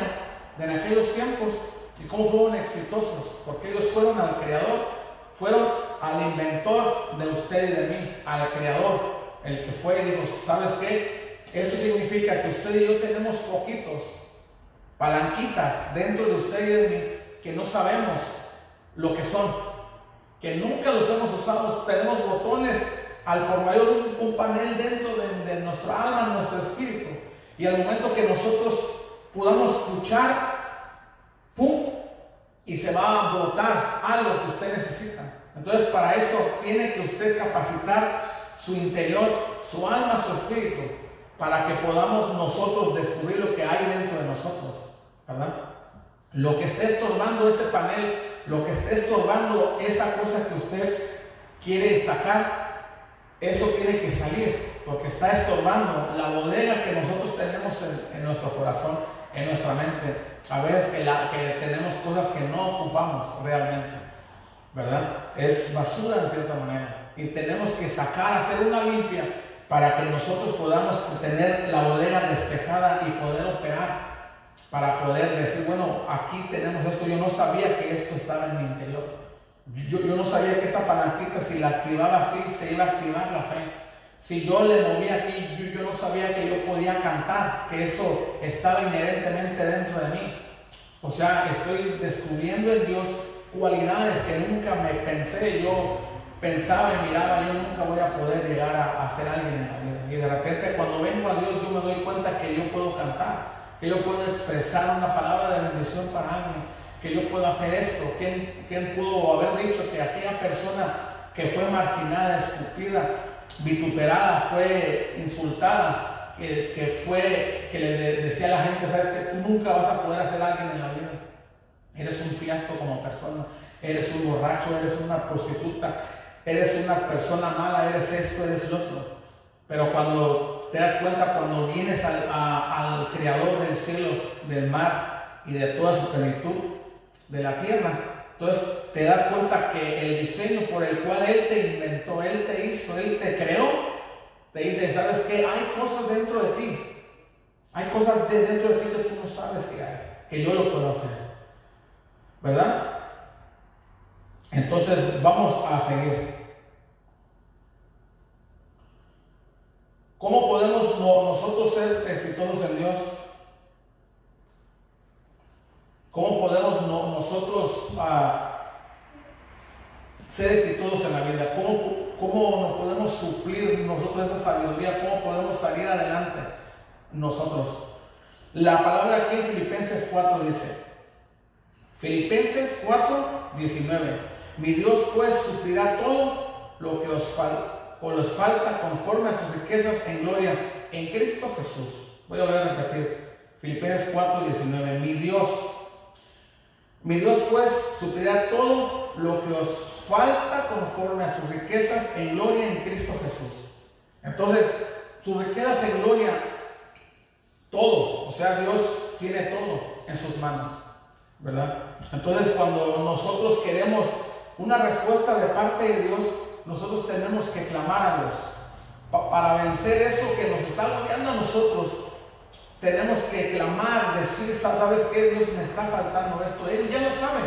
de en aquellos tiempos, y cómo fueron exitosos? Porque ellos fueron al Creador, fueron al inventor de usted y de mí, al Creador, el que fue dijo, ¿sabes qué? Eso significa que usted y yo tenemos foquitos, palanquitas dentro de usted y de mí, que no sabemos lo que son, que nunca los hemos usado, tenemos botones al por mayor un, panel dentro de, de nuestra alma, nuestro espíritu, y al momento que nosotros podamos escuchar, ¡pum! y se va a brotar algo que usted necesita. Entonces, para eso tiene que usted capacitar su interior, su alma, su espíritu, para que podamos nosotros descubrir lo que hay dentro de nosotros, ¿verdad? Lo que esté estorbando ese panel, lo que esté estorbando esa cosa que usted quiere sacar, eso tiene que salir, porque está estorbando la bodega que nosotros tenemos en, nuestro corazón, en nuestra mente. A veces que, que tenemos cosas que no ocupamos realmente, ¿verdad? Es basura en cierta manera. Y tenemos que sacar, hacer una limpia para que nosotros podamos tener la bodega despejada y poder operar. Para poder decir, bueno, aquí tenemos esto. Yo no sabía que esto estaba en mi interior. Yo, yo no sabía que esta palanquita, si la activaba así, se iba a activar la fe. Si yo le movía aquí, yo, yo, no sabía que yo podía cantar, que eso estaba inherentemente dentro de mí. O sea, estoy descubriendo en Dios cualidades que nunca me pensé, yo pensaba y miraba, yo nunca voy a poder llegar a, a ser alguien en la vida. Y de repente cuando vengo a Dios, yo me doy cuenta que yo puedo cantar, que yo puedo expresar una palabra de bendición para alguien, que yo puedo hacer esto. ¿Quién, quién pudo haber dicho que aquella persona que fue marginada, escupida, vituperada, fue insultada, que, que, fue, que le decía a la gente, sabes que tú nunca vas a poder hacer alguien en la vida. Eres un fiasco como persona, eres un borracho, eres una prostituta, eres una persona mala, eres esto, eres lo otro. Pero cuando te das cuenta, cuando vienes al, al creador del cielo, del mar y de toda su plenitud, de la tierra, entonces te das cuenta que el diseño por el cual Él te inventó, Él te hizo, Él te creó, te dice, ¿sabes qué? Hay cosas dentro de ti. Hay cosas de dentro de ti que tú no sabes que hay, que yo lo puedo hacer. ¿Verdad? Entonces vamos a seguir. ¿Cómo podemos no, nosotros ser exitosos en Dios? ¿Cómo podemos no, nosotros uh, ser exitosos en la vida? ¿Cómo, ¿Cómo nos podemos suplir nosotros esa sabiduría? ¿Cómo podemos salir adelante nosotros? La palabra aquí en Filipenses 4 dice, Filipenses 4, 19, mi Dios pues suplirá todo lo que os, fal o os falta conforme a sus riquezas en gloria en Cristo Jesús. Voy a volver a repetir, Filipenses 4, 19, mi Dios mi Dios pues suplirá todo lo que os falta conforme a sus riquezas en gloria en Cristo Jesús. Entonces, sus riquezas en gloria, todo, o sea, Dios tiene todo en sus manos, ¿verdad? Entonces, cuando nosotros queremos una respuesta de parte de Dios, nosotros tenemos que clamar a Dios pa para vencer eso que nos está rodeando a nosotros tenemos que clamar, decir, ¿sabes qué? Dios me está faltando esto. Él ya lo sabe.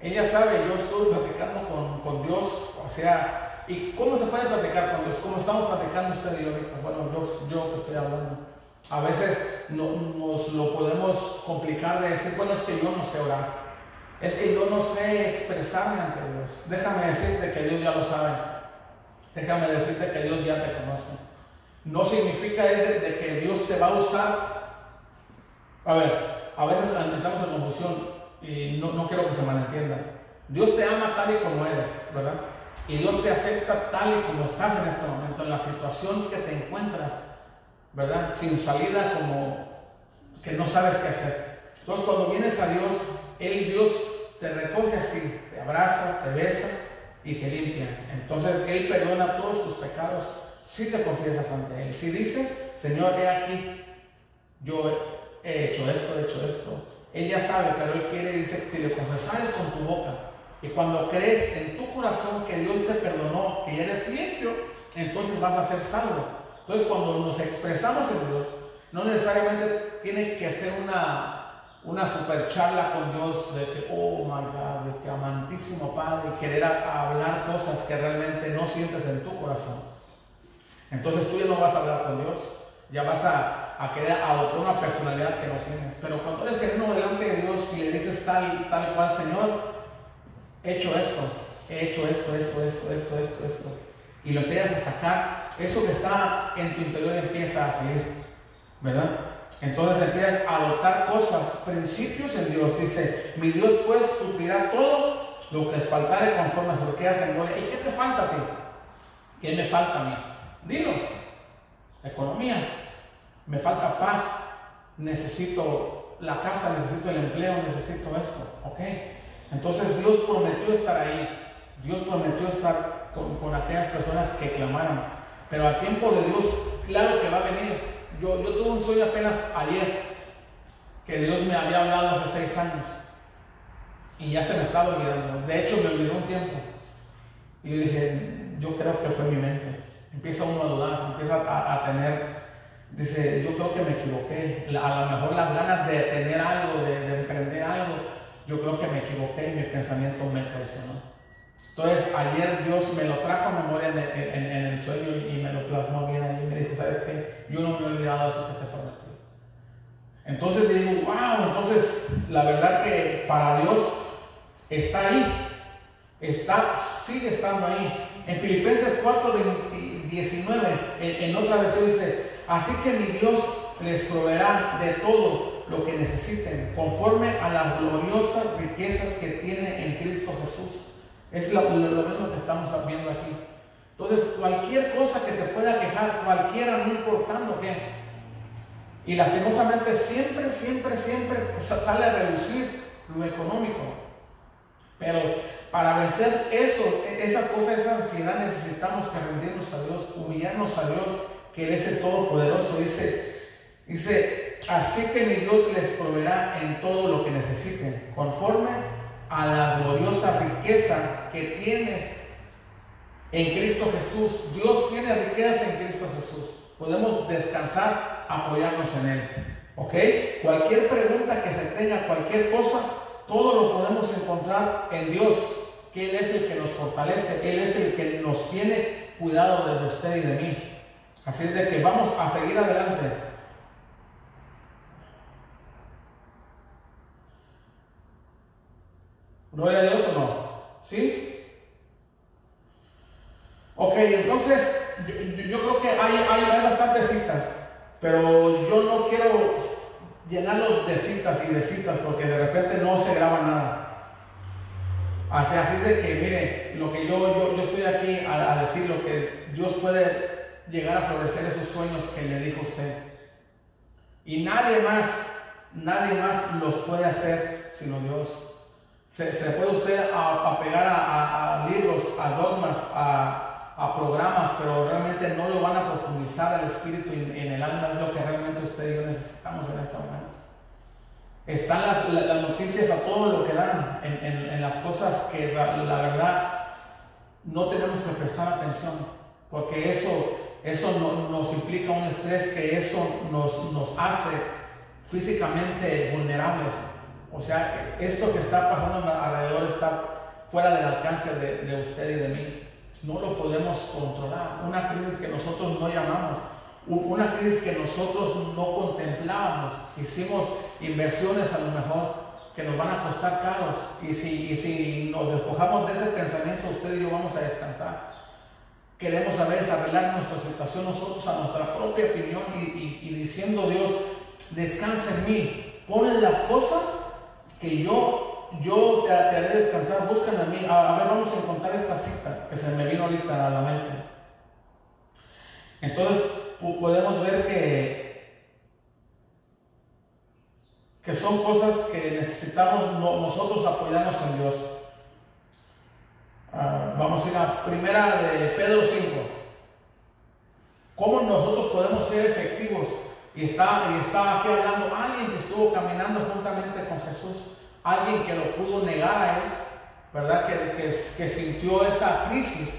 Ella sabe, yo estoy platicando con, con, Dios, o sea, ¿y cómo se puede platicar con Dios? ¿Cómo estamos platicando usted y yo? Bueno, yo, yo que estoy hablando. A veces no- nos lo podemos complicar de decir, bueno, es que yo no sé orar. Es que yo no sé expresarme ante Dios. Déjame decirte que Dios ya lo sabe. Déjame decirte que Dios ya te conoce. No significa es de, que Dios te va a usar. A ver, a veces entramos en confusión y no, no quiero que se malentienda. Dios te ama tal y como eres, ¿verdad? Y Dios te acepta tal y como estás en este momento, en la situación que te encuentras, ¿verdad? Sin salida como que no sabes qué hacer. Entonces cuando vienes a Dios, Él Dios te recoge así, te abraza, te besa y te limpia. Entonces Él perdona todos tus pecados si te confiesas ante Él. Si dices, Señor, he aquí, yo he hecho esto, he hecho esto. Él ya sabe, pero Él quiere, dice, si le confesares con tu boca y cuando crees en tu corazón que Dios te perdonó, que eres limpio, entonces vas a ser salvo. Entonces cuando nos expresamos en Dios, no necesariamente tiene que ser una, una super charla con Dios de que, oh my God, de que amantísimo Padre, querer hablar cosas que realmente no sientes en tu corazón. Entonces tú ya no vas a hablar con Dios, ya vas a, a querer adoptar una personalidad que no tienes. Pero cuando eres genuino delante de Dios y le dices tal, tal cual, Señor, he hecho esto, he hecho esto, esto, esto, esto, esto, esto, y lo empiezas a sacar, eso que está en tu interior empieza a salir, ¿verdad? Entonces empiezas a adoptar cosas, principios en Dios. Dice, mi Dios pues suplirá todo lo que les faltare conforme a su riqueza en gloria. ¿Y qué te falta a ti? ¿Qué me falta a mí? Dilo. Economía. Me falta paz. Necesito la casa, necesito el empleo, necesito esto. ¿Ok? Entonces Dios prometió estar ahí. Dios prometió estar con, con aquellas personas que clamaron. Pero al tiempo de Dios, claro que va a venir. Yo, yo tuve un sueño apenas ayer que Dios me había hablado hace seis años. Y ya se me estaba olvidando. De hecho, me olvidó un tiempo. Y dije, yo creo que fue mi mente. Empieza uno a dudar, empieza a, tener, dice, yo creo que me equivoqué. A lo mejor las ganas de tener algo, de, de emprender algo, yo creo que me equivoqué y mi pensamiento me traicionó. Entonces, ayer Dios me lo trajo a memoria en, el- sueño y me lo plasmó bien ahí. Y me dijo, ¿sabes qué? Yo no me he olvidado de eso que te prometí. Entonces digo, wow, entonces la verdad que para Dios está ahí, está, sigue estando ahí. En Filipenses 4, 20 19, en, en otra versión dice, así que mi Dios les proveerá de todo lo que necesiten, conforme a las gloriosas riquezas que tiene en Cristo Jesús. Es lo, lo- lo que estamos viendo aquí. Entonces, cualquier cosa que te pueda quejar, cualquiera, no importando qué, y lastimosamente siempre, siempre, siempre sa- sale a reducir lo económico. Pero para vencer eso, e- esa cosa, esa ansiedad, necesitamos que rendirnos a Dios, humillarnos a Dios, que Él es el Todopoderoso. Dice, dice, así que mi Dios les proveerá en todo lo que necesiten, conforme a la gloriosa riqueza tienes en Cristo Jesús. Dios tiene riqueza en Cristo Jesús. Podemos descansar, apoyarnos en Él. ¿Ok? Cualquier pregunta que se tenga, cualquier cosa, todo lo podemos encontrar en Dios, que Él es el que nos fortalece, Él es el que nos tiene cuidado de usted y de mí. Así es de que vamos a seguir adelante. Gloria a Dios o no. ¿Sí? Ok, entonces yo, creo que hay, hay, hay bastantes citas, pero yo no quiero llenarlo de citas y de citas porque de repente no se graba nada. Así, así de que, mire, lo que yo, yo, yo estoy aquí a, a decir lo que Dios puede llegar a florecer esos sueños que le dijo usted. Y nadie más, nadie más los puede hacer sino Dios. Se, puede usted apegar a, a- a libros, a dogmas, a, a programas, pero realmente no lo van a profundizar al espíritu y en el alma, es lo que realmente usted y yo necesitamos en este momento. Están las, la- las noticias a todo lo que dan, en, las cosas que la, verdad no tenemos que prestar atención, porque eso, eso no- nos implica un estrés que eso nos, nos hace físicamente vulnerables. O sea, esto que está pasando alrededor está fuera del alcance de, de usted y de mí. No lo podemos controlar. Una crisis que nosotros no llamamos, una crisis que nosotros no contemplábamos. Hicimos inversiones a lo mejor que nos van a costar caros. Y si, y si nos despojamos de ese pensamiento, usted y yo vamos a descansar. Queremos a veces nuestra situación nosotros a nuestra propia opinión y, y- y diciendo Dios, descansa en mí, pon las cosas que yo, yo te, haré descansar, búscame a mí. A, a ver, vamos a encontrar esta cita que se me vino ahorita a la mente. Entonces po- podemos ver que, que son cosas que necesitamos no- nosotros apoyarnos en Dios. Ah, vamos a ir a primera de Pedro 5. ¿Cómo nosotros podemos ser efectivos? Y está, y está aquí hablando alguien que estuvo caminando juntamente con Jesús, alguien que lo pudo negar a él, ¿verdad? Que, que, sintió esa crisis,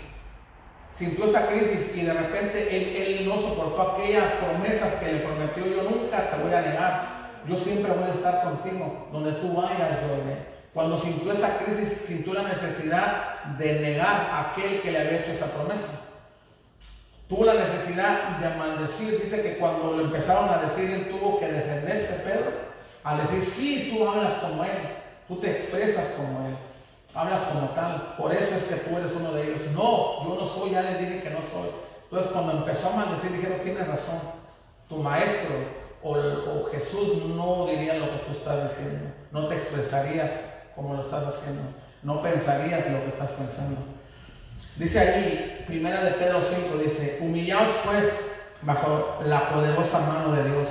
sintió esa crisis y de repente él, él no soportó aquellas promesas que le prometió, yo nunca te voy a negar, yo siempre voy a estar contigo, donde tú vayas, yo iré. Cuando sintió esa crisis, sintió la necesidad de negar a aquel que le había hecho esa promesa. Tuvo la necesidad de maldecir. Dice que cuando lo empezaron a decir, él tuvo que defenderse, Pedro, al decir, sí, tú hablas como él, tú te expresas como él, hablas como tal. Por eso es que tú eres uno de ellos. No, yo no soy, ya les dije que no soy. Entonces cuando empezó a maldecir, dijeron, tienes razón. Tu maestro o, o Jesús no diría lo que tú estás diciendo. No te expresarías como lo estás haciendo. No pensarías lo que estás pensando. Dice allí, primera de Pedro 5, dice, humillaos pues bajo la poderosa mano de Dios,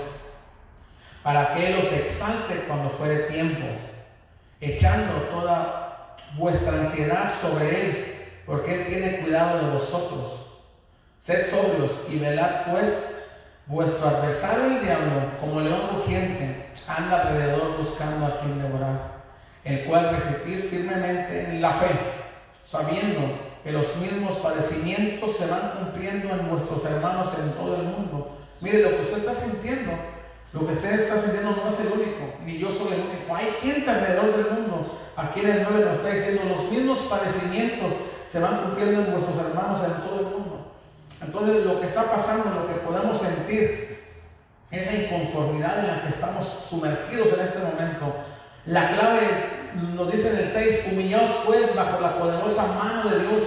para que Él os exalte cuando fuere tiempo, echando toda vuestra ansiedad sobre Él, porque Él tiene cuidado de vosotros. Sed sobrios y velad pues, vuestro adversario el diablo, como león rugiente, anda alrededor buscando a quien devorar, el cual resistís firmemente en la fe, sabiendo que los mismos padecimientos se van cumpliendo en vuestros hermanos en todo el mundo. Mire, lo que usted está sintiendo, lo que usted está sintiendo no es el único, ni yo soy el único. Hay gente alrededor del mundo. Aquí en el 9 nos está diciendo, los mismos padecimientos se van cumpliendo en vuestros hermanos en todo el mundo. Entonces, lo que está pasando, lo que podemos sentir, esa inconformidad en la que estamos sumergidos en este momento, la clave nos dice en el 6, humillaos pues bajo la poderosa mano de Dios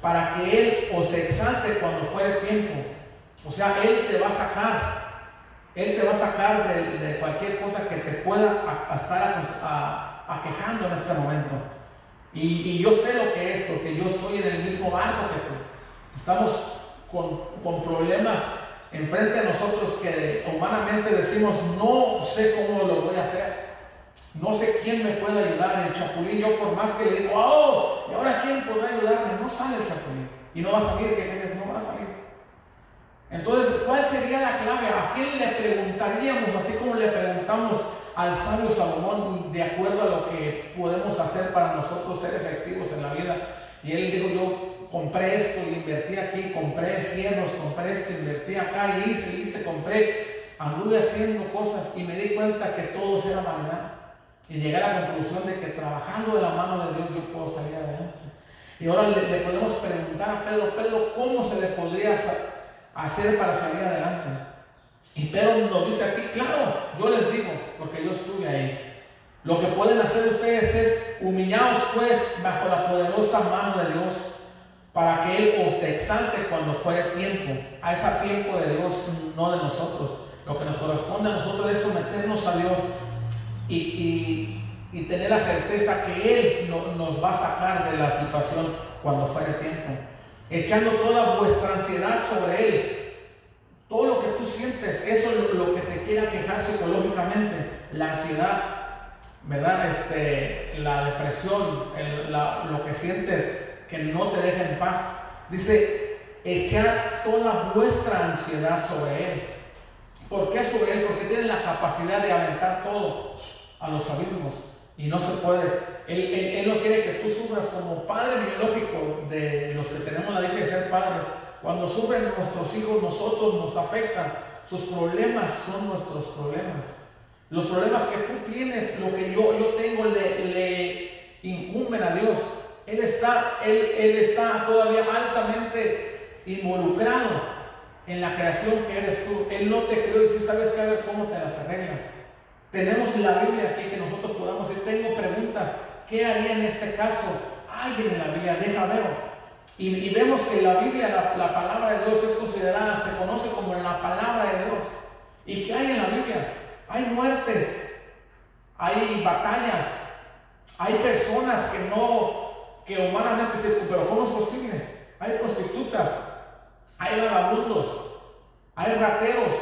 para que Él os exalte cuando fuere tiempo. O sea, Él te va a sacar, Él te va a sacar de, cualquier cosa que te pueda estar aquejando en este momento. Y, yo sé lo que es, porque yo estoy en el mismo barco que tú. Estamos con, problemas enfrente de nosotros que humanamente decimos, no sé cómo lo voy a hacer. No sé quién me puede ayudar. El chapulín, yo por más que le digo, oh, ¿y ahora quién podrá ayudarme? No sale el chapulín. Y no va a salir, ¿qué crees? No va a salir. Entonces, ¿cuál sería la clave? ¿A quién le preguntaríamos, así como le preguntamos al sabio Salomón, de acuerdo a lo que podemos hacer para nosotros ser efectivos en la vida? Y él dijo, yo compré esto, invertí aquí, compré cielos, compré esto, invertí acá, y hice, hice, compré, anduve haciendo cosas y me di cuenta que todo era vanidad. Y llegué a la conclusión de que trabajando de la mano de Dios yo puedo salir adelante. Y ahora le, podemos preguntar a Pedro, Pedro, ¿cómo se le podría sa- hacer para salir adelante? Y Pedro nos dice aquí, claro, yo les digo, porque yo estuve ahí. Lo que pueden hacer ustedes es humillaos pues bajo la poderosa mano de Dios para que Él os exalte cuando fuere tiempo. A ese tiempo de Dios, no de nosotros. Lo que nos corresponde a nosotros es someternos a Dios y, y- tener la certeza que Él no- nos va a sacar de la situación cuando fuere tiempo. Echando toda vuestra ansiedad sobre Él. Todo lo que tú sientes, eso es lo, que te quiera quejar psicológicamente. La ansiedad, ¿verdad? Este, la depresión, la- lo que sientes que no te deja en paz. Dice, echar toda vuestra ansiedad sobre Él. ¿Por qué sobre Él? Porque tiene la capacidad de aventar todo a los abismos y no se puede. Él, él- Él no quiere que tú sufras como padre biológico de los que tenemos la dicha de ser padres. Cuando sufren nuestros hijos, nosotros nos afectan. Sus problemas son nuestros problemas. Los problemas que tú tienes, lo que yo, yo tengo, le, le incumben a Dios. Él está, él, él está todavía altamente involucrado en la creación que eres tú. Él no te creó y si sabes que a ver cómo te las arreglas. Tenemos la Biblia aquí que nosotros podamos decir, tengo preguntas, ¿qué haría en este caso? Alguien en la Biblia, deja ver. Y, y vemos que la Biblia, la, la palabra de Dios es considerada, se conoce como la palabra de Dios. ¿Y qué hay en la Biblia? Hay muertes, hay batallas, hay personas que no, que humanamente se, pero ¿cómo es posible? Hay prostitutas, hay vagabundos, hay rateros,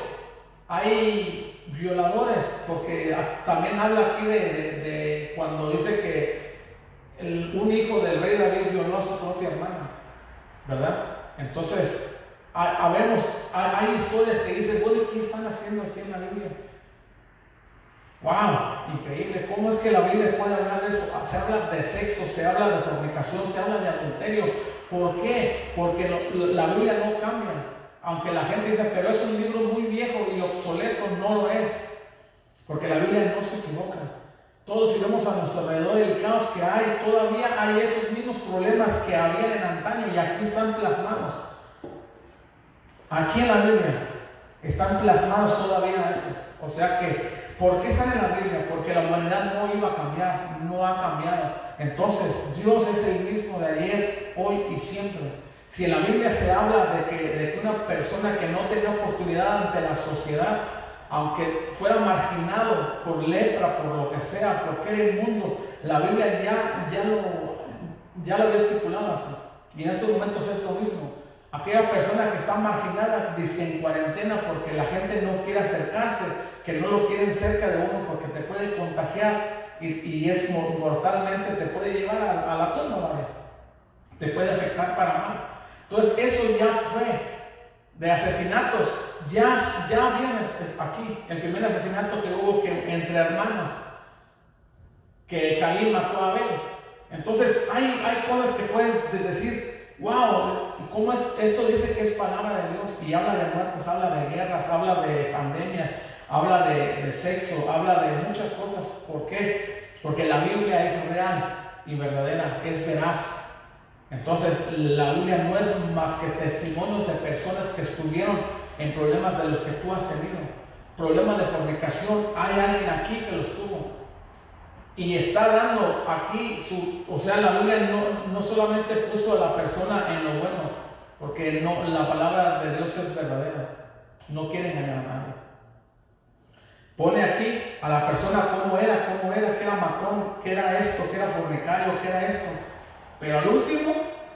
hay violadores, porque a- también habla aquí de, cuando dice que un hijo del rey David violó a su propia hermana, ¿verdad? Entonces, ha- habemos, hay, historias que dicen, bueno, ¿qué están haciendo aquí en la Biblia? ¡Wow! Increíble. ¿Cómo es que la Biblia puede hablar de eso? Se habla de sexo, se habla de fornicación, se habla de adulterio. ¿Por qué? Porque la Biblia no cambia. Aunque la gente dice, pero es un libro muy viejo y obsoleto, no lo es. Porque la Biblia no se equivoca. Todos si vemos a nuestro alrededor el caos que hay, todavía hay esos mismos problemas que había en antaño y aquí están plasmados. Aquí en la Biblia están plasmados todavía esos. O sea que, ¿por qué están en la Biblia? Porque la humanidad no iba a cambiar, no ha cambiado. Entonces, Dios es el mismo de ayer, hoy y siempre. Si en la Biblia se habla de que, de una persona que no tenía oportunidad ante la sociedad, aunque fuera marginado por lepra, por lo que sea, porque era inmundo, la Biblia ya, ya, lo, ya lo había estipulado así. Y en estos momentos es lo mismo. Aquella persona que está marginada, dice en cuarentena porque la gente no quiere acercarse, que no lo quieren cerca de uno porque te puede contagiar y, es mor- mortalmente, te puede llevar a, a la tumba, te puede afectar para mal. Entonces eso ya fue de asesinatos, ya, ya viene aquí, el primer asesinato que hubo entre hermanos, que Caín mató a Abel. Entonces hay, hay cosas que puedes de- decir, wow, ¿y ¿cómo es? Esto dice que es palabra de Dios y habla de muertes, habla de guerras, habla de pandemias, habla de sexo, habla de muchas cosas. ¿Por qué? Porque la Biblia es real y verdadera, es veraz. Entonces la Biblia no es más que testimonios de personas que estuvieron en problemas de los que tú has tenido. Problemas de fornicación, hay alguien aquí que los tuvo. Y está dando aquí su, o sea, la Biblia no, no solamente puso a la persona en lo bueno, porque no, la palabra de Dios es verdadera. No quiere engañar a nadie. Pone aquí a la persona cómo era, cómo era, que era matón, que era esto, que era fornicario, que era esto. Pero al último,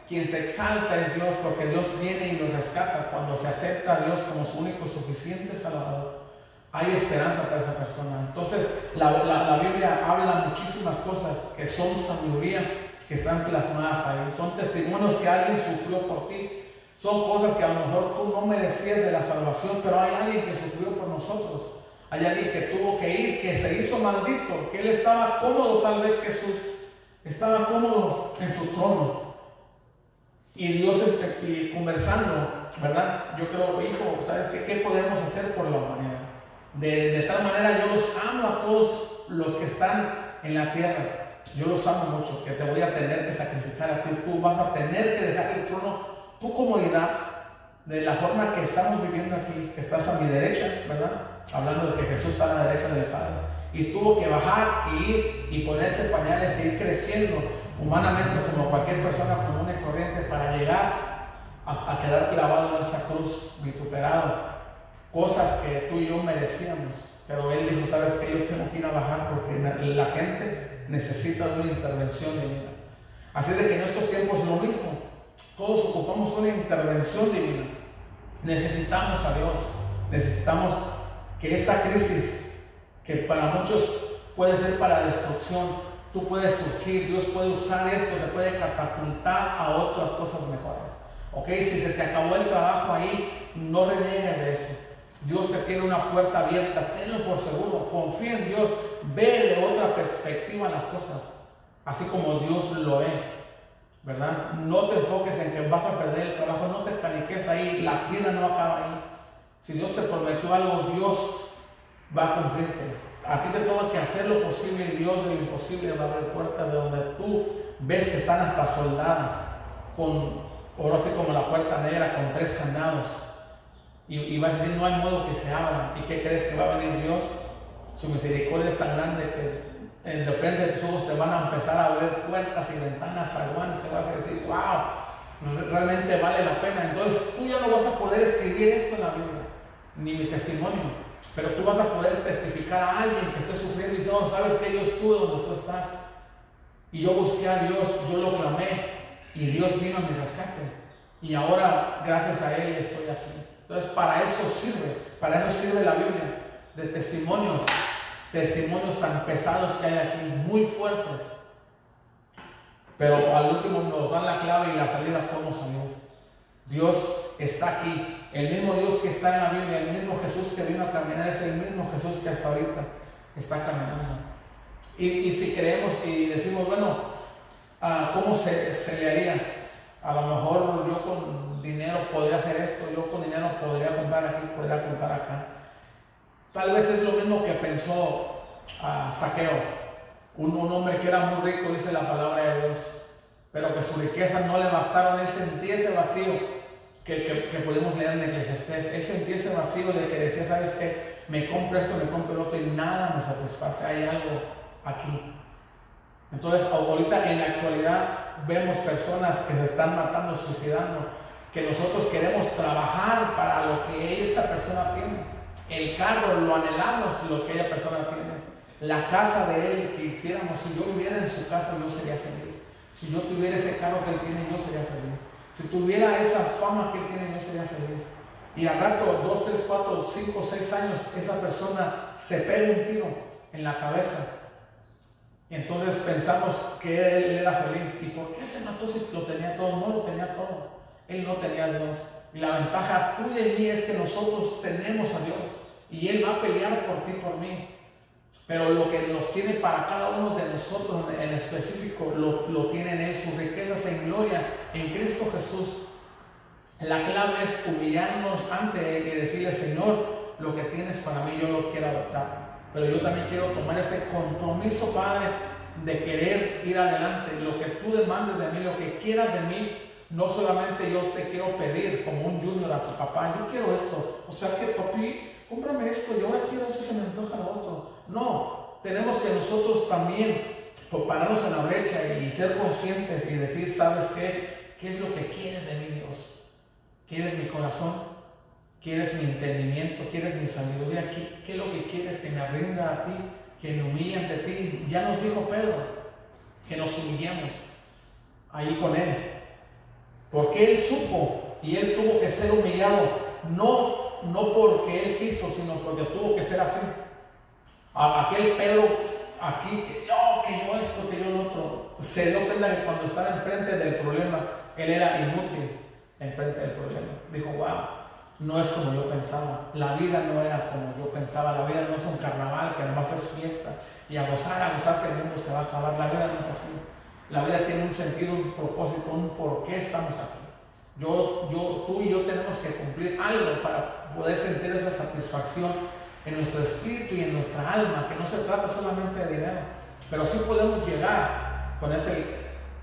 quien se exalta es Dios, porque Dios viene y lo rescata. Cuando se acepta a Dios como su único suficiente Salvador, hay esperanza para esa persona. Entonces, la, la- la Biblia habla muchísimas cosas que son sabiduría, que están plasmadas ahí. Son testimonios que alguien sufrió por ti. Son cosas que a lo mejor tú no merecías de la salvación, pero hay alguien que sufrió por nosotros. Hay alguien que tuvo que ir, que se hizo maldito, que él estaba cómodo, tal vez Jesús estaba cómodo en su trono. Y Dios y conversando, ¿verdad? Yo creo, hijo, ¿sabes qué? ¿Qué podemos hacer por la humanidad? De, de tal manera yo los amo a todos los que están en la tierra. Yo los amo mucho, que te voy a tener que sacrificar a ti. Tú vas a tener que dejar el trono, tu comodidad, de la forma que estamos viviendo aquí, que estás a mi derecha, ¿verdad? Hablando de que Jesús está a la derecha del Padre. Y tuvo que bajar y ir y ponerse pañales e ir creciendo humanamente como cualquier persona común y corriente para llegar a, quedar clavado en esa cruz, vituperado. Cosas que tú y yo merecíamos. Pero Él dijo, ¿sabes qué? Yo tengo que ir a bajar porque la gente necesita una intervención divina. Así de que en estos tiempos lo mismo. Todos ocupamos una intervención divina. Necesitamos a Dios. Necesitamos que esta crisis, que para muchos puede ser para destrucción, tú puedes surgir, Dios puede usar esto, te puede catapultar a otras cosas mejores. Ok, si se te acabó el trabajo ahí, no reniegues de eso. Dios te tiene una puerta abierta, tenlo por seguro, confía en Dios, ve de otra perspectiva las cosas, así como Dios lo ve. ¿verdad? No te enfoques en que vas a perder el trabajo, no te paniques ahí, la vida no acaba ahí. Si Dios te prometió algo, Dios va a cumplirte. A ti te toca que hacer lo posible y Dios de lo imposible va a abrir puertas de donde tú ves que están hasta soldadas, con, ahora sí como la puerta negra, con tres candados. Y, y vas a decir, no hay modo que se abra. ¿Y qué crees que va a venir Dios? Su misericordia es tan grande que en de frente de tus te van a empezar a abrir puertas y ventanas, aguantes, te vas a decir, wow, realmente vale la pena. Entonces tú ya no vas a poder escribir esto en la Biblia, ni mi testimonio, pero tú vas a poder testificar a alguien que esté sufriendo y diciendo, sabes que yo estuve donde tú estás. Y yo busqué a Dios, yo lo clamé y Dios vino a mi rescate. Y ahora, gracias a Él, estoy aquí. Entonces, para eso sirve, para eso sirve la Biblia, de testimonios, testimonios tan pesados que hay aquí, muy fuertes. Pero al último nos dan la clave y la salida cómo salió. Dios está aquí. El mismo Dios que está en la Biblia, el mismo Jesús que vino a caminar, es el mismo Jesús que hasta ahorita está caminando. Y, si creemos y decimos, bueno, ah, ¿cómo se, le haría? A lo mejor yo con dinero podría hacer esto, yo con dinero podría comprar aquí, podría comprar acá. Tal vez es lo mismo que pensó a Saqueo, un, un hombre que era muy rico, dice la palabra de Dios, pero que su riqueza no le bastaron, él sentía ese vacío que, podemos leer en Eclesiastés, él sentía ese vacío de que decía, ¿sabes qué? Me compro esto, me compro el otro y nada me satisface, hay algo aquí. Entonces, ahorita en la actualidad vemos personas que se están matando, suicidando, que nosotros queremos trabajar para lo que esa persona tiene. El carro lo anhelamos, lo que ella persona tiene. La casa de él que hiciéramos, si yo viviera en su casa, yo sería feliz. Si yo tuviera ese carro que él tiene, yo sería feliz. Si tuviera esa fama que él tiene, yo sería feliz. Y al rato, dos, tres, cuatro, cinco, seis años, esa persona se pega un tiro en la cabeza y entonces pensamos que él era feliz. ¿Y por qué se mató si lo tenía todo? No lo tenía todo. Él no tenía a Dios. Y la ventaja tuya y mí es que nosotros tenemos a Dios. Y Él va a pelear por ti por mí. Pero lo que nos tiene para cada uno de nosotros en específico, lo, lo tiene en Él. Sus riquezas en gloria en Cristo Jesús. La clave es humillarnos ante Él y decirle, Señor, lo que tienes para mí yo lo quiero adoptar. Pero yo también quiero tomar ese compromiso, Padre, de querer ir adelante. Lo que tú demandes de mí, lo que quieras de mí, no solamente yo te quiero pedir como un junior a su papá, yo quiero esto. O sea que, papi, cómprame esto y ahora quiero esto, se me antoja lo otro. No, tenemos que nosotros también pararnos en la brecha y ser conscientes y decir, ¿sabes qué? ¿Qué es lo que quieres de mí, Dios? ¿Quieres mi corazón? ¿Quieres mi entendimiento? ¿Quieres mi sabiduría? ¿Qué, ¿Qué, es lo que quieres? Que me rinda a ti, que me humille ante ti. Ya nos dijo Pedro que nos humillemos ahí con él. Porque él supo y él tuvo que ser humillado, no, no porque él quiso, sino porque tuvo que ser así. A aquel Pedro aquí, que yo, que yo esto, que yo lo otro, se dio cuenta que cuando estaba enfrente del problema, él era inútil enfrente del problema. Dijo, wow, no es como yo pensaba. La vida no era como yo pensaba. La vida no es un carnaval que además es fiesta. Y a gozar, a gozar que el mundo se va a acabar. La vida no es así. La vida tiene un sentido, un propósito, un por qué estamos aquí. Yo, yo, tú y yo tenemos que cumplir algo para poder sentir esa satisfacción en nuestro espíritu y en nuestra alma, que no se trata solamente de dinero, pero sí podemos llegar con, ese,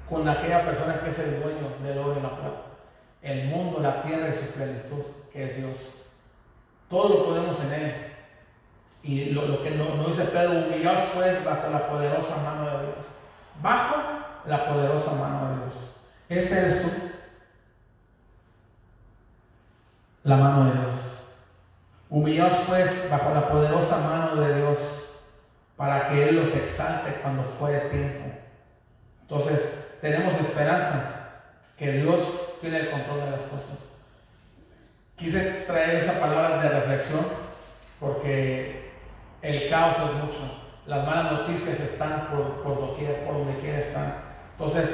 con aquella persona que es el dueño del oro y la plata, el mundo, la tierra y su plenitud que es Dios. Todo lo podemos en Él. Y lo, lo que no, no, dice Pedro, humillaos pues bajo la poderosa mano de Dios. Bajo la poderosa mano de Dios. Este eres tú. La mano de Dios. Humillaos pues bajo la poderosa mano de Dios para que Él los exalte cuando fuere tiempo. Entonces, tenemos esperanza que Dios tiene el control de las cosas. Quise traer esa palabra de reflexión porque el caos es mucho. Las malas noticias están por, por doquier, por donde quiera están. Entonces,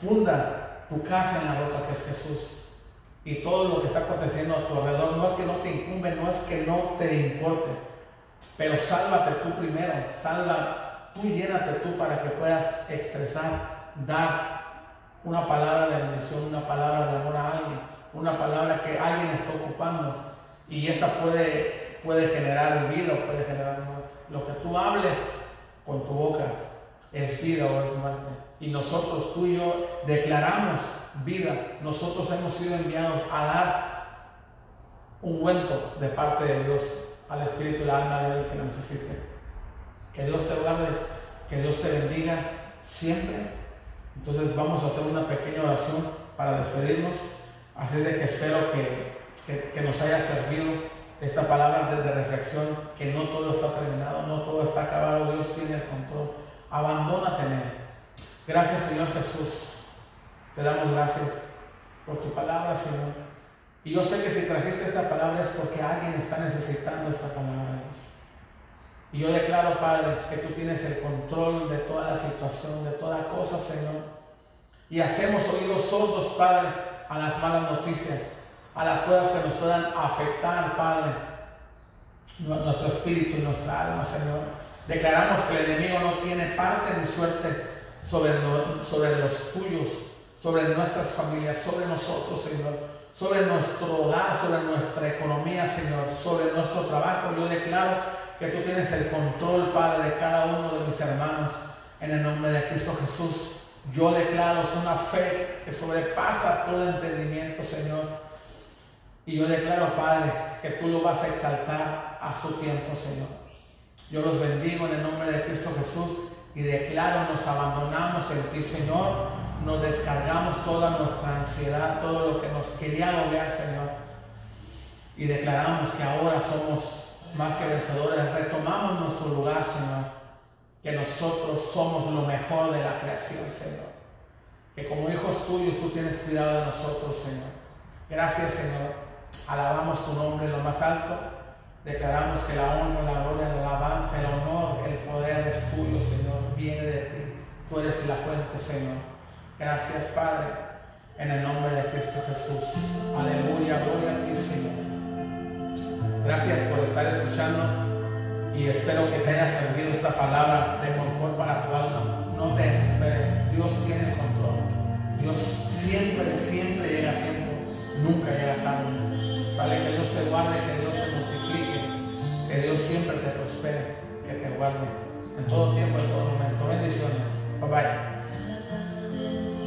funda tu casa en la roca que es Jesús. Y todo lo que está aconteciendo a tu alrededor no es que no te incumbe, no es que no te importe. Pero sálvate tú primero, salva, tú llénate tú para que puedas expresar, dar una palabra de bendición, una palabra de amor a alguien una palabra que alguien está ocupando y esa puede, puede generar vida o puede generar muerte. Lo que tú hables con tu boca es vida o es muerte. Y nosotros, tú y yo, declaramos vida. Nosotros hemos sido enviados a dar ungüento de parte de Dios al espíritu y al alma de él que necesite. Que Dios te guarde, que Dios te bendiga siempre. Entonces vamos a hacer una pequeña oración para despedirnos. Así de que espero que, que, que nos haya servido esta palabra de, de reflexión, que no todo está terminado, no todo está acabado, Dios tiene el control. Abandónate en Él. Gracias Señor Jesús. Te damos gracias por tu palabra, Señor. Y yo sé que si trajiste esta palabra es porque alguien está necesitando esta palabra, Dios. Y yo declaro, Padre, que tú tienes el control de toda la situación, de toda cosa, Señor. Y hacemos oídos sordos, Padre, a las malas noticias, a las cosas que nos puedan afectar, Padre, nuestro espíritu y nuestra alma, Señor. Declaramos que el enemigo no tiene parte ni suerte sobre, sobre los tuyos, sobre nuestras familias, sobre nosotros, Señor sobre nuestro hogar, sobre nuestra economía, Señor, sobre nuestro trabajo. Yo declaro que tú tienes el control, Padre, de cada uno de mis hermanos. En el nombre de Cristo Jesús, yo declaro es una fe que sobrepasa todo entendimiento, Señor. Y yo declaro, Padre, que tú lo vas a exaltar a su tiempo, Señor. Yo los bendigo en el nombre de Cristo Jesús y declaro, nos abandonamos en ti, Señor. Nos descargamos toda nuestra ansiedad, todo lo que nos quería agobiar, Señor. Y declaramos que ahora somos más que vencedores. Retomamos nuestro lugar, Señor. Que nosotros somos lo mejor de la creación, Señor. Que como hijos tuyos tú tienes cuidado de nosotros, Señor. Gracias, Señor. Alabamos tu nombre en lo más alto. Declaramos que la honra, la gloria, la alabanza, el honor, el poder es tuyo, Señor. Viene de ti. Tú eres la fuente, Señor. Gracias, Padre, en el nombre de Cristo Jesús. Aleluya, gloria a ti, Señor. Gracias por estar escuchando y espero que te haya servido esta palabra de confort para tu alma. No te desesperes, Dios tiene el control. Dios siempre, siempre llega a tiempo, nunca llega tarde. Vale, que Dios te guarde, que Dios te multiplique, que Dios siempre te prospere, que te guarde en todo tiempo, en todo momento. Bendiciones. Bye bye. and